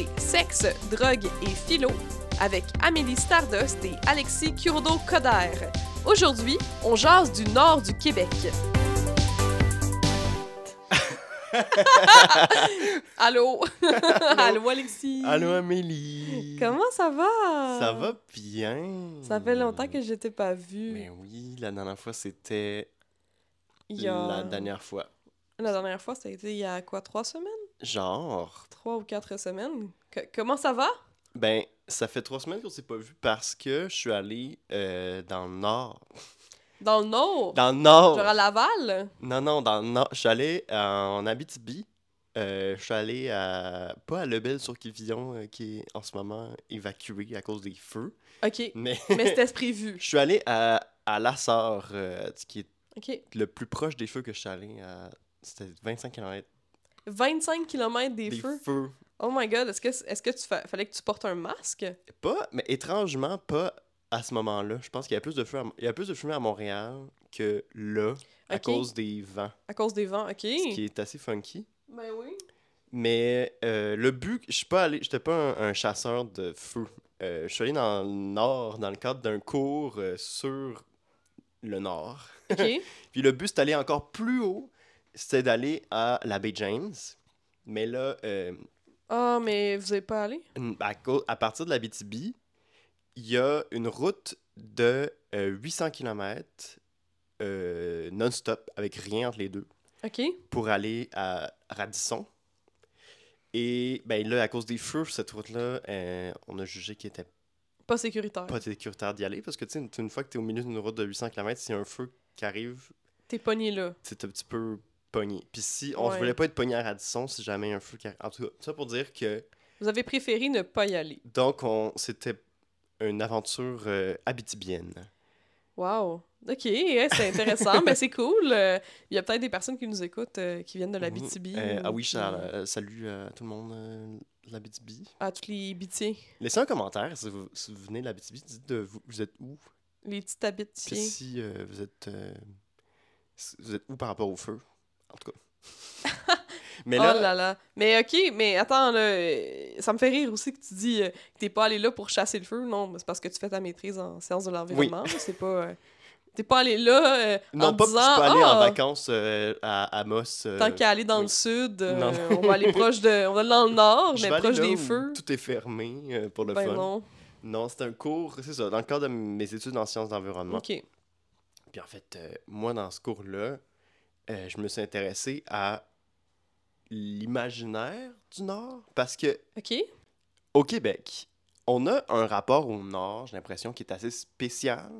Écoutez Sexe, drogue et philo avec Amélie Stardust et Alexis Curdo-Coder. Aujourd'hui, on jase du nord du Québec. Allô? Allô, Alexis? Allô, Amélie? Comment ça va? Ça va bien. Ça fait longtemps que je t'ai pas vu. Mais oui, la dernière fois, c'était a- la dernière fois. La dernière fois, ça a été il y a quoi, trois semaines? Genre, Trois ou quatre semaines? Comment ça va? ben, ça fait trois semaines qu'on s'est pas vu parce que je suis allé euh, dans le nord. Dans le nord? Dans le nord! Genre à Laval? Non, non, dans le nord. Je suis allé en Abitibi. Euh, je suis allé à. Pas à Lebel-sur-Quivillon, euh, qui est en ce moment évacué à cause des feux. OK. Mais Mais c'était prévu. je suis allé à, à Lassar, qui est le plus proche des feux que je suis allé. à- C'était 25 km 25 km des, des feux. feux. Oh my god, est-ce que, est-ce que tu fa- fallait que tu portes un masque? Pas, mais étrangement, pas à ce moment-là. Je pense qu'il y a plus de feux à, il y a plus de fumée à Montréal que là, à cause des vents. À cause des vents, OK. Ce qui est assez funky. Ben oui. Mais euh, le but, je suis pas allé, j'étais pas un, un chasseur de feu. Euh, je suis allé dans le nord dans le cadre d'un cours euh, sur le nord. Puis le but, c'était d'aller encore plus haut. C'était d'aller à la baie James. Mais là, euh, Ah, mais vous n'êtes pas allé? à, à partir de la BTB, il y a une route de euh, 800 km non-stop, avec rien entre les deux, OK. pour aller à Radisson. Et ben là, à cause des feux, cette route-là, euh, on a jugé qu'il était Pas sécuritaire. pas sécuritaire d'y aller. Parce que, tu sais, une- une fois que tu es au milieu d'une route de 800 km, s'il y a un feu qui arrive, T'es pogné là. c'est un petit peu pogné. Puis si on Ouais. voulait pas être pogné à Radisson, si jamais un feu qui. En tout cas, ça pour dire que. Vous avez préféré ne pas y aller. Donc, on c'était une aventure euh, habitibienne. Wow. OK, c'est intéressant, mais c'est cool. Euh, Il y a peut-être des personnes qui nous écoutent euh, qui viennent de la. BTB. Euh, ah oui, ou je salut à tout le monde de la BTB. À tous les bitiers. Laissez un commentaire si vous, si vous venez de la BTB. Dites de vous, vous êtes où? Les petits Puis habitiers. si euh, vous êtes. si vous êtes où par rapport au feu? En tout cas. Mais oh là, là là. Mais OK, mais attends, là, euh, ça me fait rire aussi que tu dis euh, que t'es pas allé là pour chasser le feu. Non, c'est parce que tu fais ta maîtrise en sciences de l'environnement. là, C'est pas... euh, T'es pas allé là euh, non, en pas disant... suis pas aller en vacances euh, à Amos. euh, Tant qu'à aller dans oui. le sud, Non. on va aller proche de... On va aller dans le nord, je mais proche là des feux. Tout est fermé pour le Ben fun. non. Non, c'est un cours, c'est ça, dans le cadre de mes études en sciences d'environnement. OK. Puis en fait, moi, dans ce cours-là, euh, je me suis intéressé à l'imaginaire du Nord. Parce que OK. au Québec, on a un rapport au Nord, j'ai l'impression, qui est assez spécial.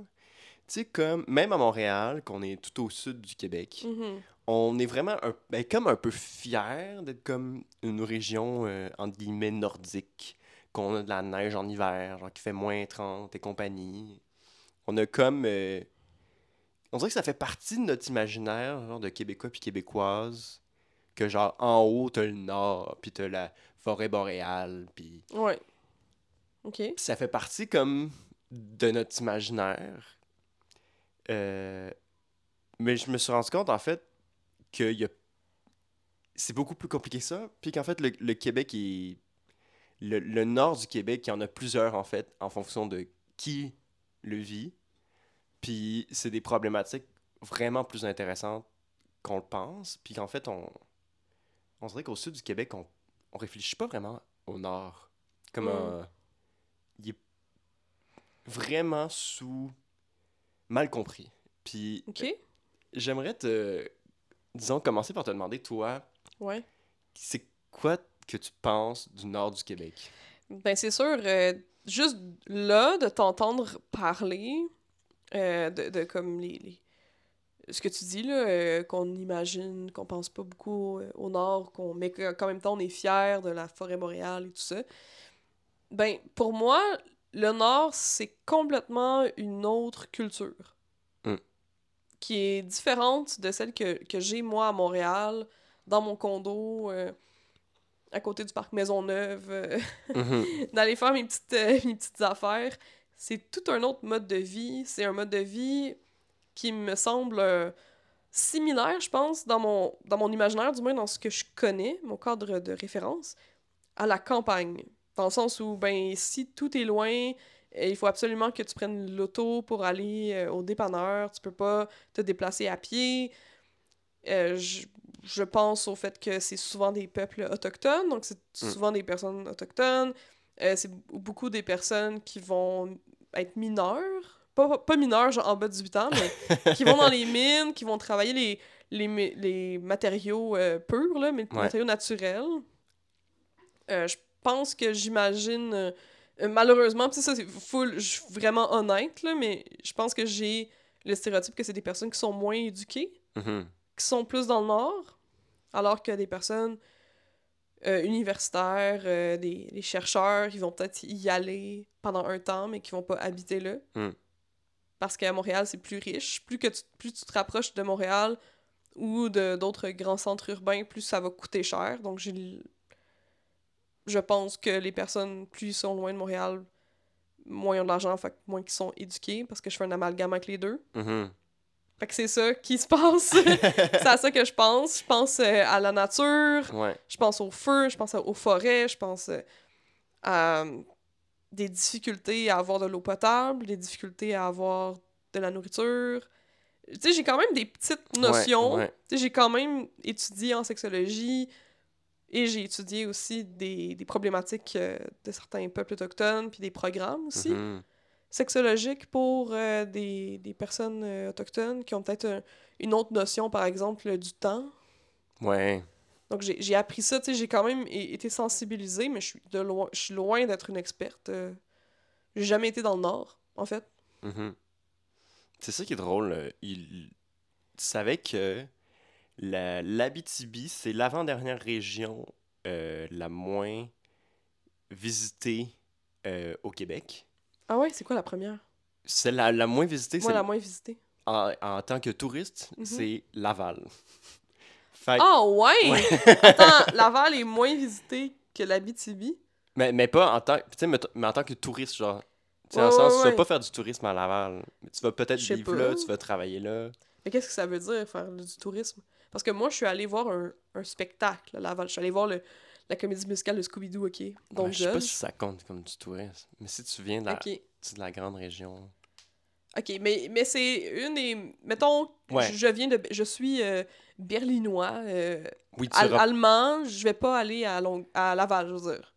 Tu sais, comme, même à Montréal, qu'on est tout au sud du Québec, Mhm. on est vraiment un, ben, comme un peu fier d'être comme une région, euh, entre guillemets, nordique, qu'on a de la neige en hiver, genre qui fait moins 30 et compagnie. On a comme... euh, on dirait que ça fait partie de notre imaginaire, genre de Québécois puis Québécoises, que genre en haut, t'as le nord, puis t'as la forêt boréale, puis... Ouais. OK. Ça fait partie comme de notre imaginaire. Euh, mais je me suis rendu compte en fait que y a... c'est beaucoup plus compliqué que ça. Puis qu'en fait, le, le Québec est. Le, le nord du Québec, il y en a plusieurs en fait, en fonction de qui le vit. Puis c'est des problématiques vraiment plus intéressantes qu'on le pense. Puis qu'en fait, on, on dirait qu'au sud du Québec, on, on réfléchit pas vraiment au nord. Comme Mm. un- Il est vraiment sous. mal compris. Puis OK. j'aimerais te. Disons, commencer par te demander, toi, Ouais. c'est quoi que tu penses du nord du Québec? Ben, c'est sûr, euh, juste là, de t'entendre parler, euh, de, de comme les, les- Ce que tu dis, là, euh, qu'on imagine, qu'on pense pas beaucoup euh, au nord, qu'on, mais que- qu'en même temps, on est fier de la forêt boréale et tout ça. Ben, pour moi, le nord, c'est complètement une autre culture. Mm. Qui est différente de celle que, que j'ai, moi, à Montréal, dans mon condo, euh, à côté du parc Maisonneuve. euh, Mhm. d'aller faire mes petites, mes petites affaires. C'est tout un autre mode de vie. C'est un mode de vie qui me semble euh, similaire, je pense, dans mon, dans mon imaginaire, du moins dans ce que je connais, mon cadre de référence, à la campagne. Dans le sens où, ben, si tout est loin, euh, il faut absolument que tu prennes l'auto pour aller euh, au dépanneur. Tu peux pas te déplacer à pied. Euh, je, je pense au fait que c'est souvent des peuples autochtones, donc c'est Mm. souvent des personnes autochtones. Euh, c'est beaucoup des personnes qui vont être mineurs. Pas, pas- mineurs, genre en bas de 18 ans, mais qui vont dans les mines, qui vont travailler les, les, les matériaux euh, purs, là, mais les Ouais. matériaux naturels. Euh, je pense que j'imagine. euh, malheureusement, ça, c'est full. Je suis vraiment honnête, là, mais je pense que j'ai le stéréotype que c'est des personnes qui sont moins éduquées, Mhm. qui sont plus dans le nord, alors que des personnes euh, universitaires, euh, des, des chercheurs, ils vont peut-être y aller pendant un temps, mais qui vont pas habiter là. Mm. Parce qu'à Montréal, c'est plus riche. Plus, que tu, plus tu te rapproches de Montréal ou de d'autres grands centres urbains, plus ça va coûter cher. Donc, je pense que les personnes, plus ils sont loin de Montréal, moins ils ont de l'argent, moins qu'ils sont éduqués, parce que je fais un amalgame avec les deux. Mhm. Fait que c'est ça qui se passe. c'est à ça que je pense. Je pense euh, à la nature, Ouais. je pense au feu, je pense aux forêts, je pense euh, à euh, des difficultés à avoir de l'eau potable, des difficultés à avoir de la nourriture. Tu sais, j'ai quand même des petites notions. Ouais, ouais. Tu sais, j'ai quand même étudié en sexologie et j'ai étudié aussi des, des problématiques euh, de certains peuples autochtones, puis des programmes aussi Mhm. Sexologiques pour euh, des, des personnes euh, autochtones qui ont peut-être un- une autre notion, par exemple, euh, du temps. Ouais. Donc j'ai appris ça, tu sais, j'ai quand même été sensibilisée, mais je suis de loin, je suis loin d'être une experte. euh. J'ai jamais été dans le Nord, en fait. Mhm. C'est ça qui est drôle. Il... Tu savais que la- l'Abitibi, c'est l'avant-dernière région la moins visitée au Québec. Ah ouais, c'est quoi la première? C'est la, la moins visitée, Moi, c'est la moins visitée. en, en tant que touriste, Mhm. c'est Laval. Ah ouais! Ouais. Attends, Laval est moins visité que l'Abitibi. mais, mais pas en tant, mais, mais en tant que touriste, genre. Tu sais, Ouais, le sens, ouais, tu vas pas faire du tourisme à Laval. Tu vas peut-être vivre pas. là, tu vas travailler là. Mais qu'est-ce que ça veut dire, faire du tourisme? Parce que moi, je suis allée voir un, un spectacle à Laval. Je suis allée voir le, la comédie musicale de Scooby-Doo, OK? Donc, Ouais, je sais pas si ça compte comme du tourisme. Mais si tu viens de la, de la grande région. OK, mais, mais c'est une des... Mettons, Ouais. je, je viens de... Je suis euh, berlinois, euh, Oui, al- allemand, je vais pas aller à, Long- à Laval, je veux dire.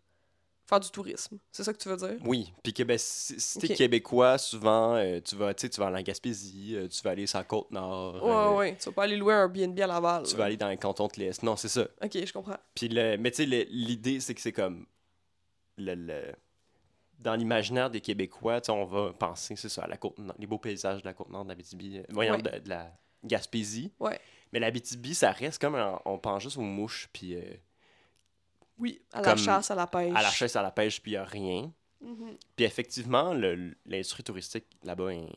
Faire du tourisme. C'est ça que tu veux dire? Oui, puis que ben, si, t'es Ok. québécois, souvent, euh, tu vas, tu vas en Gaspésie, euh, tu vas aller sur la Côte-Nord, Ouais, euh, ouais, ouais. Tu vas pas aller louer un BNB à Laval. tu là. vas aller dans les cantons de l'Est. Non, c'est ça. OK, je comprends. Puis le, mais tu sais, l'idée, c'est que c'est comme. Le, le- dans l'imaginaire des Québécois, on va penser, c'est ça, à la côte les beaux paysages de la Côte-Nord, de l'Abitibi, euh, voyons, Ouais. de, de la Gaspésie. Ouais. Mais l'Abitibi, ça reste comme. un- on pense juste aux mouches, puis euh, Oui, à la chasse, à la pêche. à la chasse, à la pêche, puis il a rien. Mhm. Puis effectivement, le- l'industrie touristique là-bas est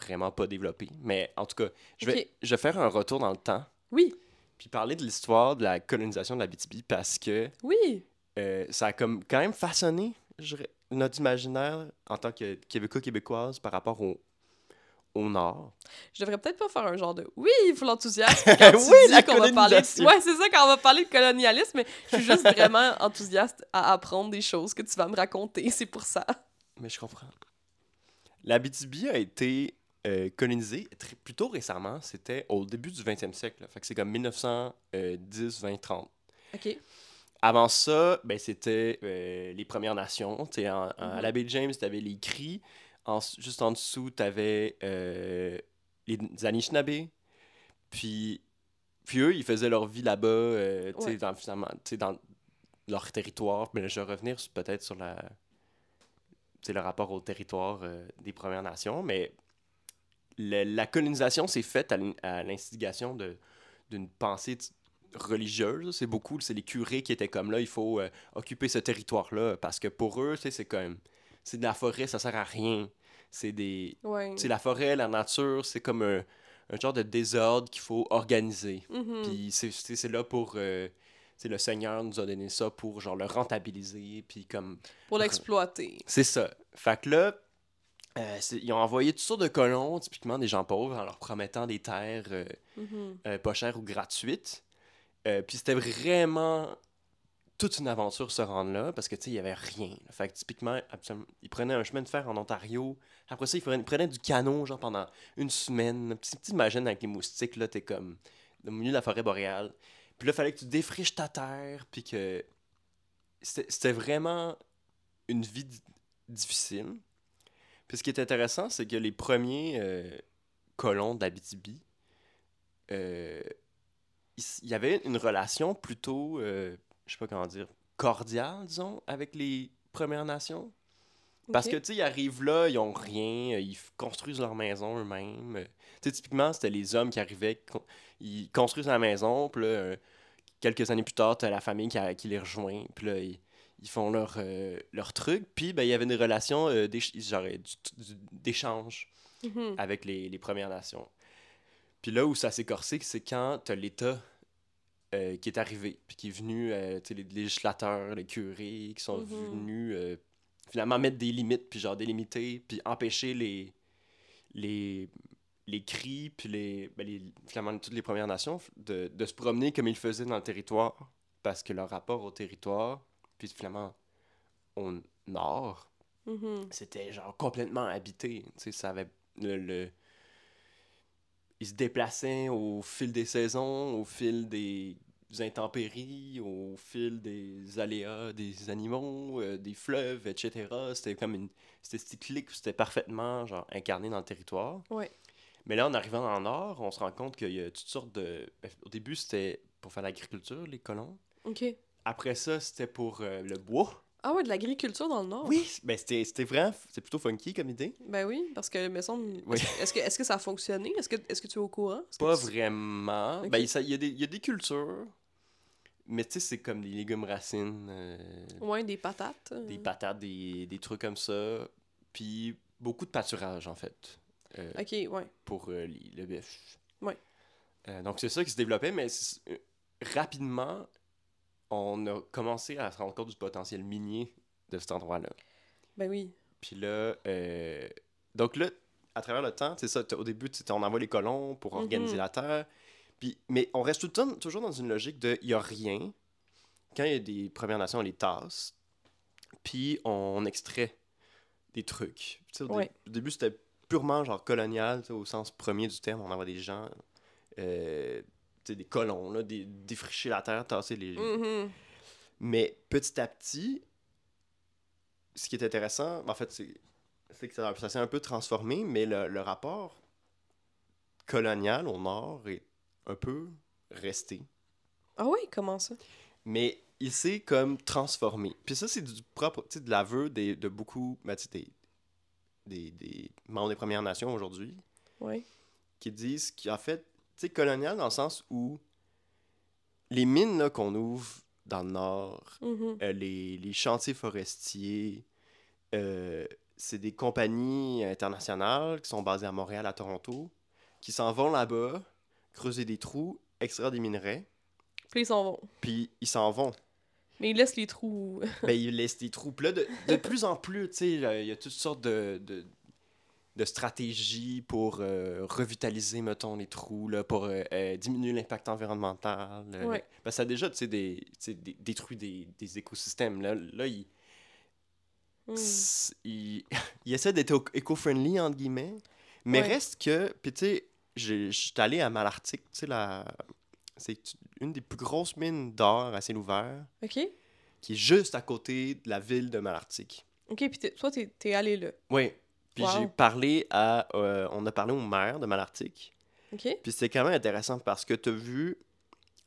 vraiment pas développée. Mais en tout cas, je vais, je vais faire un retour dans le temps, Oui, puis parler de l'histoire de la colonisation de l'Abitibi parce que oui. euh, ça a comme quand même façonné je notre imaginaire en tant que Québécois, Québécoise par rapport au, au Nord. Je devrais peut-être pas faire un genre de oui, il faut l'enthousiasme quand tu Oui, dis la qu'on va parler de... Ouais, c'est ça quand on va parler de colonialisme, mais je suis juste vraiment enthousiaste à apprendre des choses que tu vas me raconter, c'est pour ça. Mais je comprends. L'Abitibi a été euh, colonisée très, plutôt récemment, c'était au début du 20e siècle. là. Fait que c'est comme 1910, 20, 30. OK. Avant ça, ben, c'était euh, les Premières Nations. En- À la baie James, tu avais les Cris. En- juste en dessous, tu avais les Anishinaabe. Puis, puis eux, ils faisaient leur vie là-bas, euh, Ouais. dans, finalement, leur territoire. Mais je vais revenir peut-être sur la, le rapport au territoire euh, des Premières Nations. Mais le- la colonisation s'est faite à l'in- à l'instigation de- d'une pensée religieuse. C'est beaucoup, c'est les curés qui étaient comme là, il faut euh, occuper ce territoire-là. Parce que pour eux, c'est comme, c'est de la forêt, ça sert à rien. C'est des, Ouais. la forêt, la nature, c'est comme un, un genre de désordre qu'il faut organiser. Mhm. Puis c'est- là pour. euh, le Seigneur nous a donné ça pour genre le rentabiliser. Puis comme. Pour l'exploiter. C'est ça. Fait que là, euh, ils ont envoyé toutes sortes de colons, typiquement des gens pauvres, en leur promettant des terres euh, Mhm. euh, pas chères ou gratuites. Puis c'était vraiment toute une aventure se rendre là parce que, tu sais, il y avait rien. Fait que typiquement, ils prenaient un chemin de fer en Ontario. Après ça, ils prenaient, du canot, genre pendant une semaine. Tu t'imagines avec les moustiques, là, t'es comme au milieu de la forêt boréale. Puis là, fallait que tu défriches ta terre. Puis que. C'était vraiment une vie di- difficile. Puis ce qui est intéressant, c'est que les premiers euh, colons d'Abitibi, euh, il y avait une relation plutôt, euh, je sais pas comment dire, cordiale, disons, avec les Premières Nations? Parce que, tu sais, ils arrivent là, ils ont rien, euh, ils construisent leur maison eux-mêmes. Euh, Tu sais, typiquement, c'était les hommes qui arrivaient, ils construisent la maison, puis là, euh, quelques années plus tard, t'as la famille qui, a- qui les rejoint, puis là, ils, ils font leur, euh, leur truc, puis ben, il y avait euh, du- du- d'échange Mhm. avec les, les Premières Nations. Puis là où ça s'est corsé, c'est quand t'as l'État euh, qui est arrivé, puis qui est venu, euh, tu sais, les législateurs, les curés, qui sont Mhm. venus euh, finalement mettre des limites, puis genre délimiter, puis empêcher les, les, les cris, puis les, ben, les, finalement toutes les Premières Nations de, de se promener comme ils faisaient dans le territoire, parce que leur rapport au territoire, puis finalement au nord, Mhm. c'était genre complètement habité. Tu sais, ça avait le, le- Ils se déplaçaient au fil des saisons, au fil des intempéries, au fil des aléas des animaux, euh, des fleuves, etc. C'était comme une... C'était cyclique, c'était parfaitement genre incarné dans le territoire. Ouais. Mais là, en arrivant dans le nord, on se rend compte qu'il y a toutes sortes de... ben, Au début, c'était pour faire l'agriculture, les colons. Ok. Après ça, c'était pour euh, le bois. Ah ouais, de l'agriculture dans le Nord. Oui, ben c'était c'était vraiment... C'est plutôt funky comme idée. Ben oui, parce que, me semble. Oui. Est-ce que, est que ça a fonctionné? Est-ce que, est que tu es au courant? Est-ce Pas tu- vraiment. Ok. Ben, il y, a des- il y a des cultures, mais tu sais, c'est comme des légumes racines, euh, Ouais, des patates. euh. des patates, des, des trucs comme ça. Puis beaucoup de pâturage, en fait, euh, Ok, ouais. pour euh, le bœuf. Ouais. Donc, c'est ça qui se développait, mais rapidement, on a commencé à se rendre compte du potentiel minier de cet endroit-là. Ben oui. Puis là, donc là, à travers le temps, c'est ça, au début, on envoie les colons pour organiser Mhm. la terre. Puis, mais on reste tout le temps toujours dans une logique de il n'y a rien. Quand il y a des Premières Nations, on les tasse. Puis on extrait des trucs. Au, dé- Ouais. au début, c'était purement genre colonial, au sens premier du terme. On envoie des gens, euh, des colons, là, des, défricher la terre, tasser les, Mhm. mais petit à petit, ce qui est intéressant, en fait, c'est c'est que ça, ça s'est un peu transformé, mais le, le rapport colonial au nord est un peu resté. Ah oui, comment ça? Mais il s'est comme transformé. Puis ça, c'est du propre, tu sais, de l'aveu des- de beaucoup, ben, tu sais, des, des, des membres des Premières Nations aujourd'hui, Ouais. qui disent qu'en fait, tu sais, colonial dans le sens où les mines là, qu'on ouvre dans le nord, Mhm. euh, les, les chantiers forestiers, euh, c'est des compagnies internationales qui sont basées à Montréal, à Toronto, qui s'en vont là-bas, creuser des trous, extraire des minerais, Puis ils s'en vont. puis ils s'en vont. Mais ils laissent les trous. ben, ils laissent des trous. Puis là, de, de plus en plus, tu sais, il y a toutes sortes de, de, de stratégies pour euh, revitaliser, mettons, les trous, là, pour euh, euh, diminuer l'impact environnemental. Ouais. ben, ça a déjà, tu sais, des, des- détruit des, des écosystèmes. Là, là ils, Mm. s- ils, ils essaient d'être éco- éco-friendly, entre guillemets. Mais Ouais. reste que, puis tu sais, je suis allé à Malartic, tu sais, la... c'est une des plus grosses mines d'or à ciel ouvert, Ok. qui est juste à côté de la ville de Malartic. Ok, puis toi, t'es t'es allé là. Oui. Puis Wow. j'ai parlé à. euh, on a parlé au maire de Malartic. Ok. Puis c'était quand même intéressant parce que tu as vu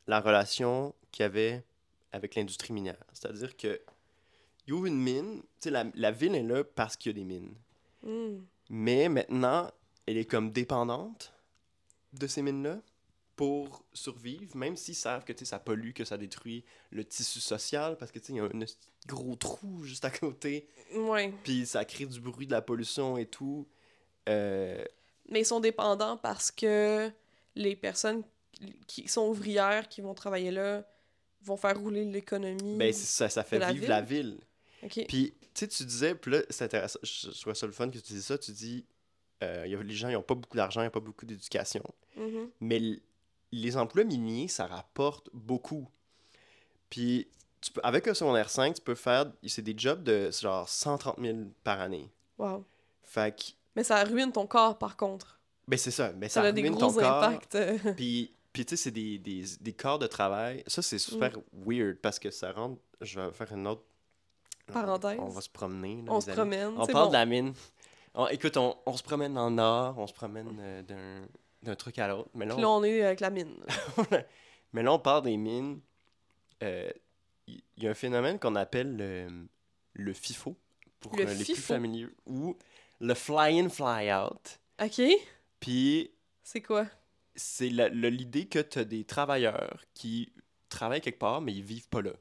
la relation qu'il y avait avec l'industrie minière. C'est-à-dire que il ouvre une mine, tu sais, la, la ville est là parce qu'il y a des mines. Mm. Mais maintenant, elle est comme dépendante de ces mines-là pour survivre, même s'ils savent que ça pollue, que ça détruit le tissu social, parce que il y a un gros trou juste à côté, Ouais. puis ça crée du bruit, de la pollution et tout. Euh, Mais ils sont dépendants parce que les personnes qui sont ouvrières, qui vont travailler là, vont faire rouler l'économie. ben, ça, ça fait la vivre ville. la ville. Ok. Puis, tu sais, tu disais, puis là, c'est intéressant, je, je trouvais ça le fun que tu dises ça, tu dis, euh, il y a- les gens, ils n'ont pas beaucoup d'argent, ils n'ont pas beaucoup d'éducation. Mhm. Mais les emplois miniers, ça rapporte beaucoup. Puis tu peux, avec un secondaire 5, tu peux faire. C'est des jobs de genre 130 000 par année. Wow. Fait que. Mais ça ruine ton corps, par contre. Ben, c'est ça. Mais Ça, ça, a des ruine gros ton corps. impacts. euh. Puis, puis tu sais, c'est des, des, des corps de travail. Ça, c'est super weird parce que ça rentre. Je vais faire une autre. Parenthèse. On va se promener. là, On se amis. promène. On parle bon. de la mine. On- écoute, on, on se promène dans le nord, on se promène euh, d'un, d'un truc à l'autre. Mais là, on, là, on est avec la mine. mais là, on parle des mines. Euh, Il il y, a un phénomène qu'on appelle le, le FIFO, pour Le euh, les plus familiers, ou le fly-in, fly-out. OK? Puis C'est quoi? c'est la- le- l'idée que tu as des travailleurs qui travaillent quelque part, mais ils vivent pas là.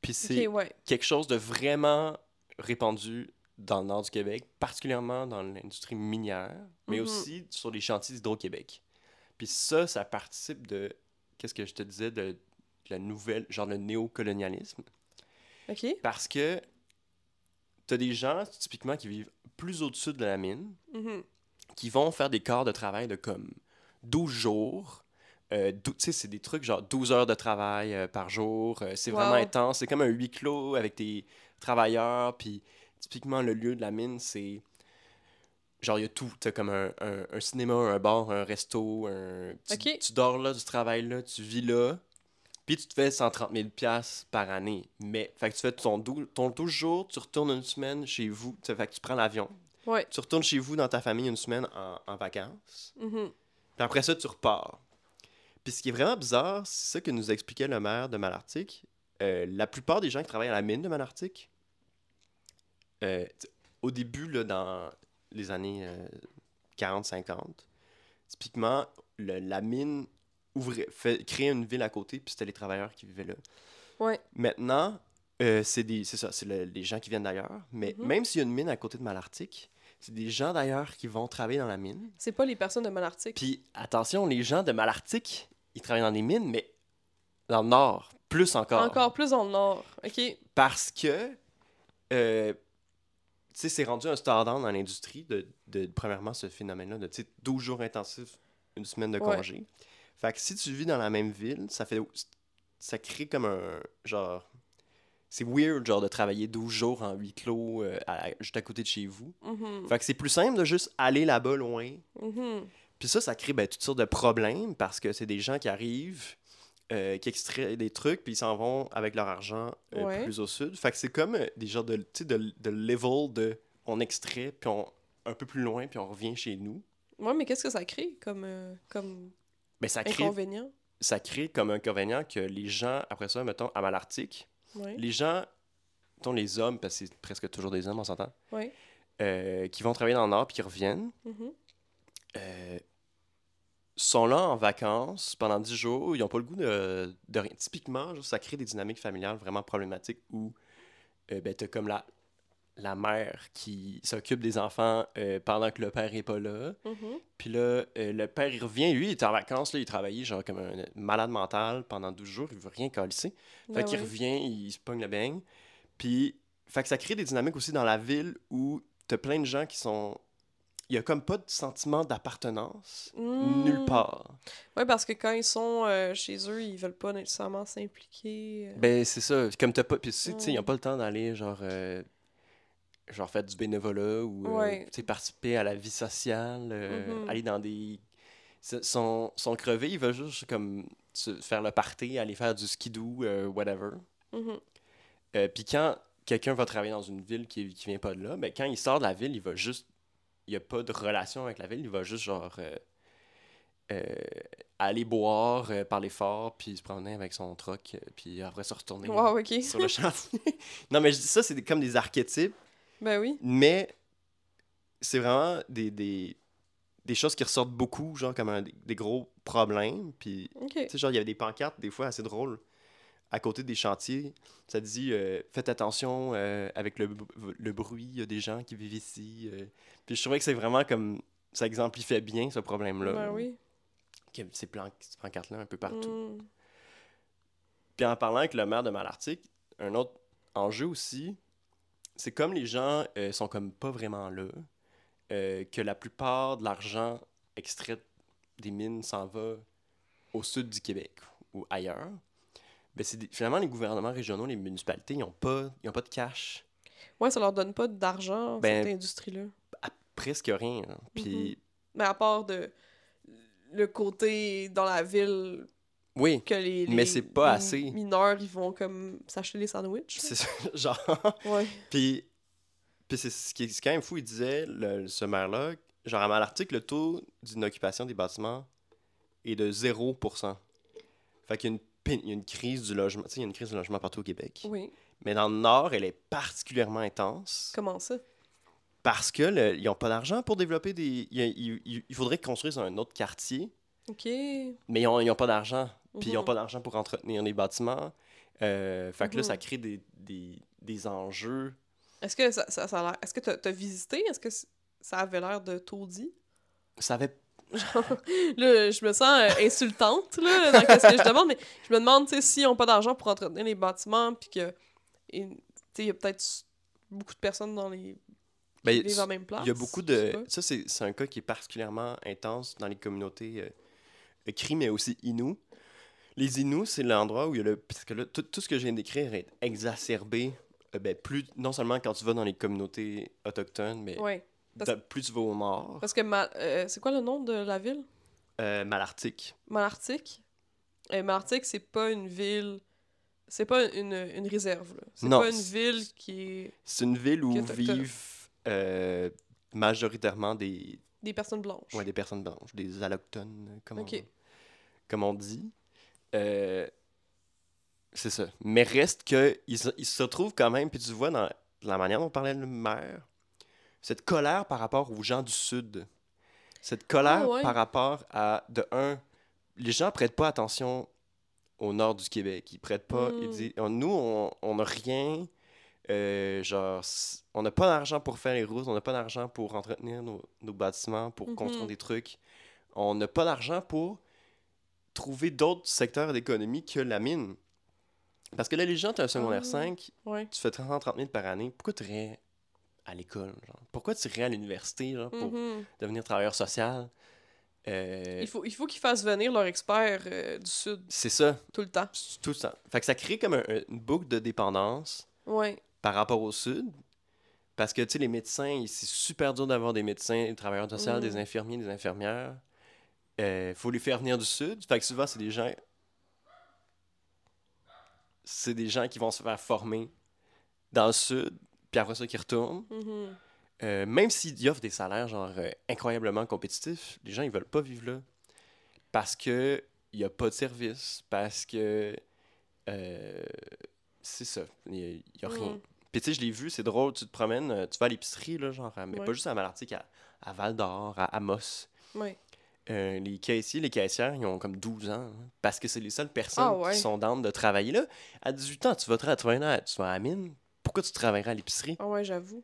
Puis c'est ouais. quelque chose de vraiment répandu dans le nord du Québec, particulièrement dans l'industrie minière, mais Mhm. aussi sur les chantiers d'Hydro-Québec. Puis ça, ça participe de, qu'est-ce que je te disais, de, de la nouvelle, genre le néocolonialisme. OK? Parce que tu as des gens, typiquement, qui vivent plus au-dessus de la mine, Mhm. qui vont faire des quarts de travail de comme 12 jours. Euh, tu sais, c'est des trucs genre 12 heures de travail euh, par jour. euh, c'est vraiment intense. C'est comme un huis clos avec des travailleurs. Puis typiquement, le lieu de la mine, c'est. Genre, il y a tout. Tu comme un, un- un cinéma, un bar, un resto. Un... Tu, dors là, tu travailles là, tu vis là. Puis tu te fais 130 000 piastres par année. Mais, fait que tu fais ton, dou- ton 12 jours, tu retournes une semaine chez vous. Tu fait que tu prends l'avion. Ouais. Tu retournes chez vous dans ta famille une semaine en, en vacances. Mhm. Puis après ça, tu repars. Puis ce qui est vraiment bizarre, c'est ça que nous expliquait le maire de Malartic. Euh, la plupart des gens qui travaillent à la mine de Malartic, euh, au début, là, dans les années 40-50, typiquement, le- la mine ouvrait, fait, créait une ville à côté, puis c'était les travailleurs qui vivaient là. Ouais. Maintenant, euh, c'est ça, c'est le- les gens qui viennent d'ailleurs. Mais Mhm. même s'il y a une mine à côté de Malartic, c'est des gens d'ailleurs qui vont travailler dans la mine. C'est pas les personnes de Malartic. Puis attention, les gens de Malartic, ils travaillent dans des mines, mais dans le nord, plus encore. Encore plus dans le nord. OK? Parce que, euh, sais, c'est rendu un standard dans l'industrie de, de, premièrement, ce phénomène-là de, tu sais, 12 jours intensifs, une semaine de Ouais. congé. Fait que si tu vis dans la même ville, ça fait, ça crée comme un, genre, c'est weird, genre, de travailler 12 jours en huis clos, euh, à- juste à côté de chez vous. Mhm. Fait que c'est plus simple de juste aller là-bas loin, Mhm. puis ça, ça crée ben, toutes sortes de problèmes parce que c'est des gens qui arrivent, euh, qui extraient des trucs, puis ils s'en vont avec leur argent euh, Ouais. plus au sud. Fait que c'est comme euh, des genres de, de, de level de on extrait, puis on un peu plus loin, puis on revient chez nous. Ouais, mais qu'est-ce que ça crée comme, comme Ben, ça, crée, inconvénient? ça crée comme inconvénient que les gens, après ça, mettons, à Malartic, Ouais. les gens, mettons les hommes, parce que c'est presque toujours des hommes, on s'entend, Ouais. qui vont travailler dans le nord, puis qui reviennent, Mhm. euh, sont là en vacances pendant 10 jours, ils n'ont pas le goût de, de rien. Typiquement, genre, ça crée des dynamiques familiales vraiment problématiques où euh, ben, tu as comme la, la mère qui s'occupe des enfants euh, pendant que le père est pas là. Mhm. Puis là, euh, le père, il revient, lui, il est en vacances, là, il travaillait genre comme un malade mental pendant 12 jours, il veut rien colisser. Fait Ben qu'il ouais. revient, il se pogne le beigne. Puis, fait que ça crée des dynamiques aussi dans la ville où t'as plein de gens qui sont. Il y a comme pas de sentiment d'appartenance Mm. nulle part. Ouais, parce que quand ils sont euh, chez eux, ils veulent pas nécessairement s'impliquer. euh. Ben, c'est ça. Comme t'as pas. Puis, tu sais, ils n'ont pas le temps d'aller, genre. euh, genre, faire du bénévolat ou. Ouais. participer à la vie sociale, Mhm. aller dans des. Ils sont, sont crevés, ils veulent juste, comme, faire le party, aller faire du skidoo, whatever. Mhm. Euh, Puis quand quelqu'un va travailler dans une ville qui, qui vient pas de là, ben quand il sort de la ville, il va juste. Il n'y a pas de relation avec la ville, il va juste genre. euh, euh, aller boire, euh, parler fort, puis se promener avec son truck, euh, puis après se retourner Wow, sur le chantier. non, mais je dis ça, c'est comme des archétypes, Ben oui. mais c'est vraiment des, des, des choses qui ressortent beaucoup, genre comme un- des, gros problèmes, puis tu sais, genre, il y avait des pancartes, des fois, assez drôles, à côté des chantiers. Ça dit euh, Faites attention euh, avec le, le bruit, il y a des gens qui vivent ici. euh. Puis je trouvais que c'est vraiment comme. Ça exemplifiait bien ce problème-là. Ben oui. Avait Ces, pancartes-là un peu partout. Mm. Puis en parlant avec le maire de Malartic, un autre enjeu aussi, c'est comme les gens sont comme pas vraiment là, que la plupart de l'argent extrait des mines s'en va au sud du Québec ou ailleurs. Ben, des- finalement, les gouvernements régionaux, les municipalités, ils n'ont pas, ils ont pas de cash. Ouais, ça leur donne pas d'argent, Ben, cette industrie-là. Presque rien. hein. Puis, Mais à part de le côté dans la ville oui, que les, Mais les c'est pas mi- assez. mineurs, ils vont comme s'acheter des sandwichs. c'est ça. Genre. Ouais. Puis, puis c'est ce qui est quand même fou. Il disait, le, ce maire-là, genre, à l'article, le taux d'une occupation des bâtiments est de 0%. Fait qu'il y a une, il y a une crise du logement. Tu sais, il y a une crise du logement partout au Québec. Oui. Mais dans le Nord, elle est particulièrement intense. Comment ça? Parce que le- ils n'ont pas d'argent pour développer des. Il, il- faudrait construire dans un autre quartier, OK. mais ils n'ont pas d'argent. Puis ils n'ont Mhm. pas d'argent pour entretenir les bâtiments. Euh, fait que là, Mhm. ça crée des, des, des enjeux. Est-ce que ça, ça, ça a l'air... Est-ce que t'as as visité? Est-ce que ça avait l'air de taudis? Ça avait. Là, je me sens euh, insultante, là, dans ce que je demande, mais je me demande, s'ils n'ont pas d'argent pour entretenir les bâtiments, puis que, il y a peut-être beaucoup de personnes dans les... Ben, qui vivent en même place. Il y a beaucoup de. Ça, c'est un cas qui est particulièrement intense dans les communautés euh, cri, mais aussi Inuits. Les Inuits, c'est l'endroit où il y a le. Parce que là, tout, tout ce que je viens d'écrire est exacerbé. euh, ben, plus, non seulement quand tu vas dans les communautés autochtones, mais Ouais. Parce- de- plus tu vas au nord. Parce que, Ma- euh, c'est quoi le nom de la ville? Euh, Malartic. Malartic? Euh, Malartic, c'est pas une ville... C'est pas une, une réserve. C'est pas une ville qui est C'est une ville où vivent euh, majoritairement des, des personnes blanches. ouais, des personnes blanches, des allochtones, comme, Ok. on, comme on dit. C'est ça. Mais reste que ils, se- ils se retrouvent quand même, puis tu vois dans la manière dont parlait le maire, cette colère par rapport aux gens du Sud. Cette colère Ah ouais. par rapport à, de un, les gens prêtent pas attention au nord du Québec. Ils prêtent pas. Ils Mm. disent, nous, on on n'a rien. euh, genre, on n'a pas d'argent pour faire les routes, on n'a pas d'argent pour entretenir nos, nos bâtiments, pour construire Mhm. des trucs. On n'a pas d'argent pour trouver d'autres secteurs d'économie que la mine. Parce que là, les gens, tu as un secondaire Ah. 5, Ouais. tu fais 30 30 000 par année, pourquoi tu à l'école? Pourquoi tu irais à l'université genre, pour Mhm. devenir travailleur social? Euh, Il faut, il faut qu'ils fassent venir leur expert euh, du Sud C'est ça, tout le temps. tout le temps. Fait que ça crée comme un- un- une boucle de dépendance Ouais. par rapport au Sud. Parce que, tu sais, les médecins, c'est super dur d'avoir des médecins, des travailleurs sociaux, des infirmiers, des infirmières. Il faut les faire venir du Sud. Fait que souvent, c'est des gens... C'est des gens qui vont se faire former dans le Sud, puis après ça, qui retournent. Mhm. Euh, même s'ils offrent des salaires, genre, euh, incroyablement compétitifs, les gens, ils veulent pas vivre là. Parce que il y a pas de service, parce que... euh, c'est ça, il y a, il y a rien. Puis tu sais, je l'ai vu, c'est drôle, tu te promènes, tu vas à l'épicerie, là, genre, mais Ouais. pas juste à Malartic, à, à Val-d'Or, à Amos. Ouais. Euh, les caissiers, les caissières, ils ont comme 12 ans, hein, parce que c'est les seules personnes Ah ouais. qui sont down de travailler là. À 18 ans, tu vas dans- tu vas à la mine, pourquoi tu travaillerais à l'épicerie? Ah ouais, j'avoue.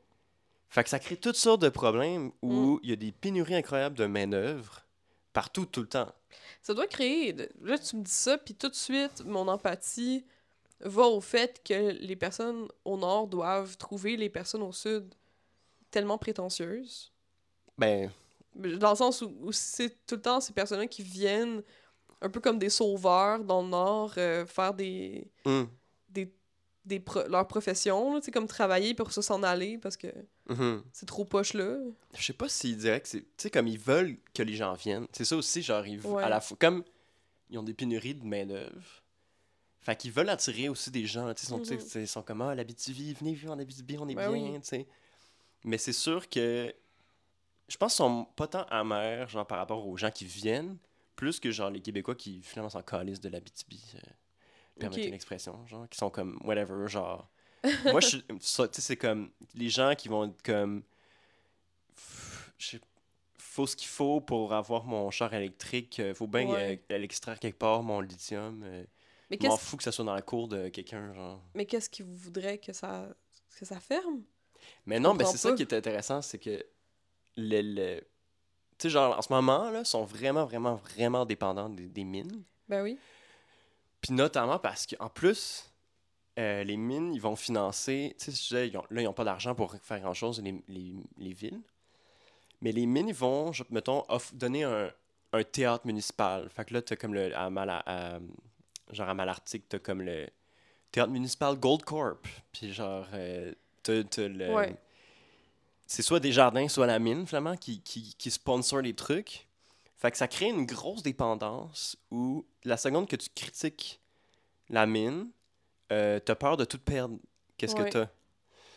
Fait que ça crée toutes sortes de problèmes Mm. où il y a des pénuries incroyables de main-d'œuvre partout, tout le temps. Ça doit créer. Là, tu me dis ça, puis tout de suite, mon empathie va au fait que les personnes au nord doivent trouver les personnes au sud tellement prétentieuses. Ben, Dans le sens où, où c'est tout le temps ces personnes-là qui viennent un peu comme des sauveurs dans le nord euh, faire des. hum, des, pro- leur profession, sais, comme travailler pour ça s'en aller parce que mhm. c'est trop poche là. Je sais pas s'ils diraient que c'est. Tu sais, comme ils veulent que les gens viennent. C'est ça aussi, genre, ils, Ouais. à la fois. Comme ils ont des pénuries de main-d'œuvre. Fait qu'ils veulent attirer aussi des gens. Tu sais, ils sont, ils sont comme, ah, l'Abitibi, venez vivre en Abitibi, on est Ben bien, oui. tu sais. Mais c'est sûr que. Je pense qu'ils sont pas tant amers, genre, par rapport aux gens qui viennent, plus que, genre, les Québécois qui, finalement, s'en calissent de l'Abitibi. euh, permettez Ok. l'expression, genre, qui sont comme, whatever, genre. Moi, je tu sais, c'est comme les gens qui vont être comme. Je sais- Faut ce qu'il faut pour avoir mon char électrique. euh, Faut bien Ouais. euh, l'extraire quelque part, mon lithium. euh, Mais Je m'en qu'est-ce fous que ça soit dans la cour de quelqu'un, genre. mais qu'est-ce qui vous voudrait que ça que ça ferme? Mais non, ben c'est ça qui est intéressant, c'est que le. le- Tu sais, genre, en ce moment, là, sont vraiment, vraiment, vraiment dépendants des, des mines. Ben oui. Puis notamment parce qu'en plus, euh, les mines, ils vont financer. Tu sais, là, ils n'ont pas d'argent pour faire grand-chose, les, les, les villes. Mais les mines, ils vont, je- mettons, off- donner un, un théâtre municipal. Fait que là, tu as comme le, à, à, genre à Malartic, t'as comme le théâtre municipal Gold Corp. Puis genre, euh, t'as, t'as le. Ouais. C'est soit des jardins, soit la mine, finalement, qui, qui, qui sponsor les trucs. Fait que ça crée une grosse dépendance où la seconde que tu critiques la mine, euh, t'as peur de tout perdre. Qu'est-ce Ouais. que t'as?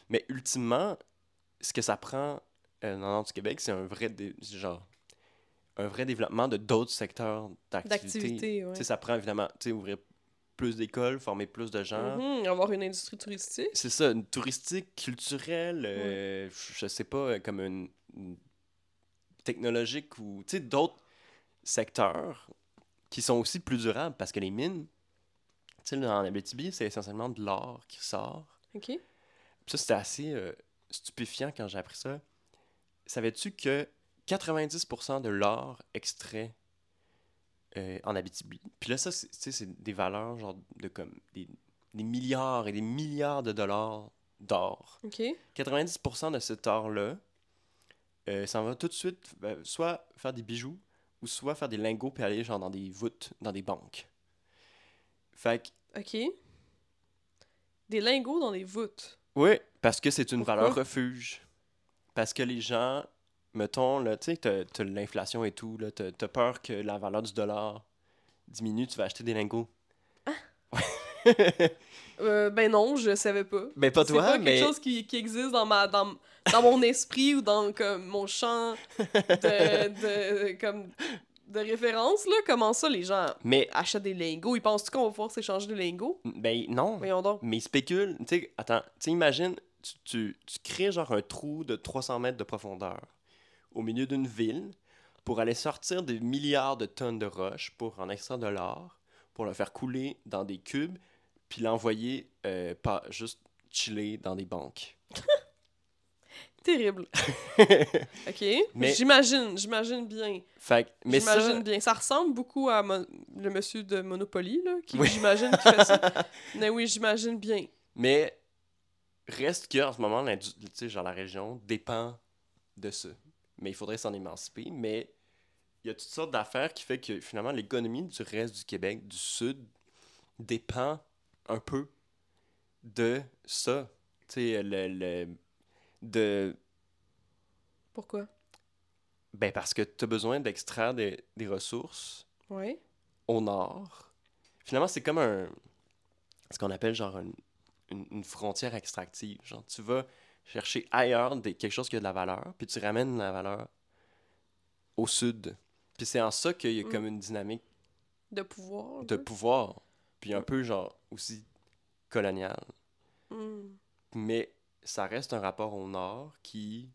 Mais ultimement, ce que ça prend euh, dans le nord du Québec, c'est un vrai, genre, un vrai développement de d'autres secteurs d'activité. D'activité, ouais. Ça prend évidemment ouvrir plus d'écoles, former plus de gens. Mhm, avoir une industrie touristique. C'est ça, une touristique, culturelle, euh, je sais pas, comme une, une technologique ou d'autres secteurs qui sont aussi plus durables parce que les mines, tu sais, en Abitibi, c'est essentiellement de l'or qui sort. OK? Puis ça, c'était assez euh, stupéfiant quand j'ai appris ça. Savais-tu que 90% de l'or extrait euh, en Abitibi, puis là, ça, c'est tu sais, c'est des valeurs genre de comme des, des milliards et des milliards de dollars d'or. OK? 90% de cet or-là, euh, ça va tout de suite euh, soit faire des bijoux ou soit faire des lingots puis aller genre dans des voûtes, dans des banques. Fait que OK. Des lingots dans les voûtes. Oui, parce que c'est une Pourquoi? valeur refuge. Parce que les gens, mettons, là, tu sais, t'as, t'as l'inflation et tout, là, t'as, t'as peur que la valeur du dollar diminue, tu vas acheter des lingots. Euh, ben non, je savais pas. ben pas C'est toi, mais... quelque chose qui, qui existe dans, ma, dans, dans mon esprit ou dans comme, mon champ de, de, comme, de référence. Là. Comment ça, les gens Mais, achètent des lingots? Ils pensent qu'on va pouvoir s'échanger des lingots? ben non. Voyons donc. Mais ils spéculent. Tu sais, attends, imagine, tu, tu, tu crées genre un trou de 300 mètres de profondeur au milieu d'une ville pour aller sortir des milliards de tonnes de roches pour en extraire de l'or, pour le faire couler dans des cubes, puis l'envoyer euh, pas juste chiller dans des banques. Terrible. OK? Mais- J'imagine, j'imagine bien. Fait ça, J'imagine bien. Ça ressemble beaucoup à mon- le monsieur de Monopoly, là, qui, Oui. j'imagine, qui fait ça. Mais oui, j'imagine bien. mais reste que en ce moment, genre la région dépend de ça. Mais il faudrait s'en émanciper. Mais il y a toutes sortes d'affaires qui fait que finalement l'économie du reste du Québec, du Sud, dépend un peu de ça. Tu sais, le, le- de Pourquoi? ben parce que tu as besoin d'extraire des, des ressources Ouais. au nord. Finalement, c'est comme un. Ce qu'on appelle genre une, une- une frontière extractive. Genre, tu vas chercher ailleurs des, quelque chose qui a de la valeur, puis tu ramènes la valeur au sud. Puis c'est en ça qu'il y a Mm. comme une dynamique De pouvoir. de pouvoir, puis un peu genre aussi colonial. Hmm. Mais ça reste un rapport au nord qui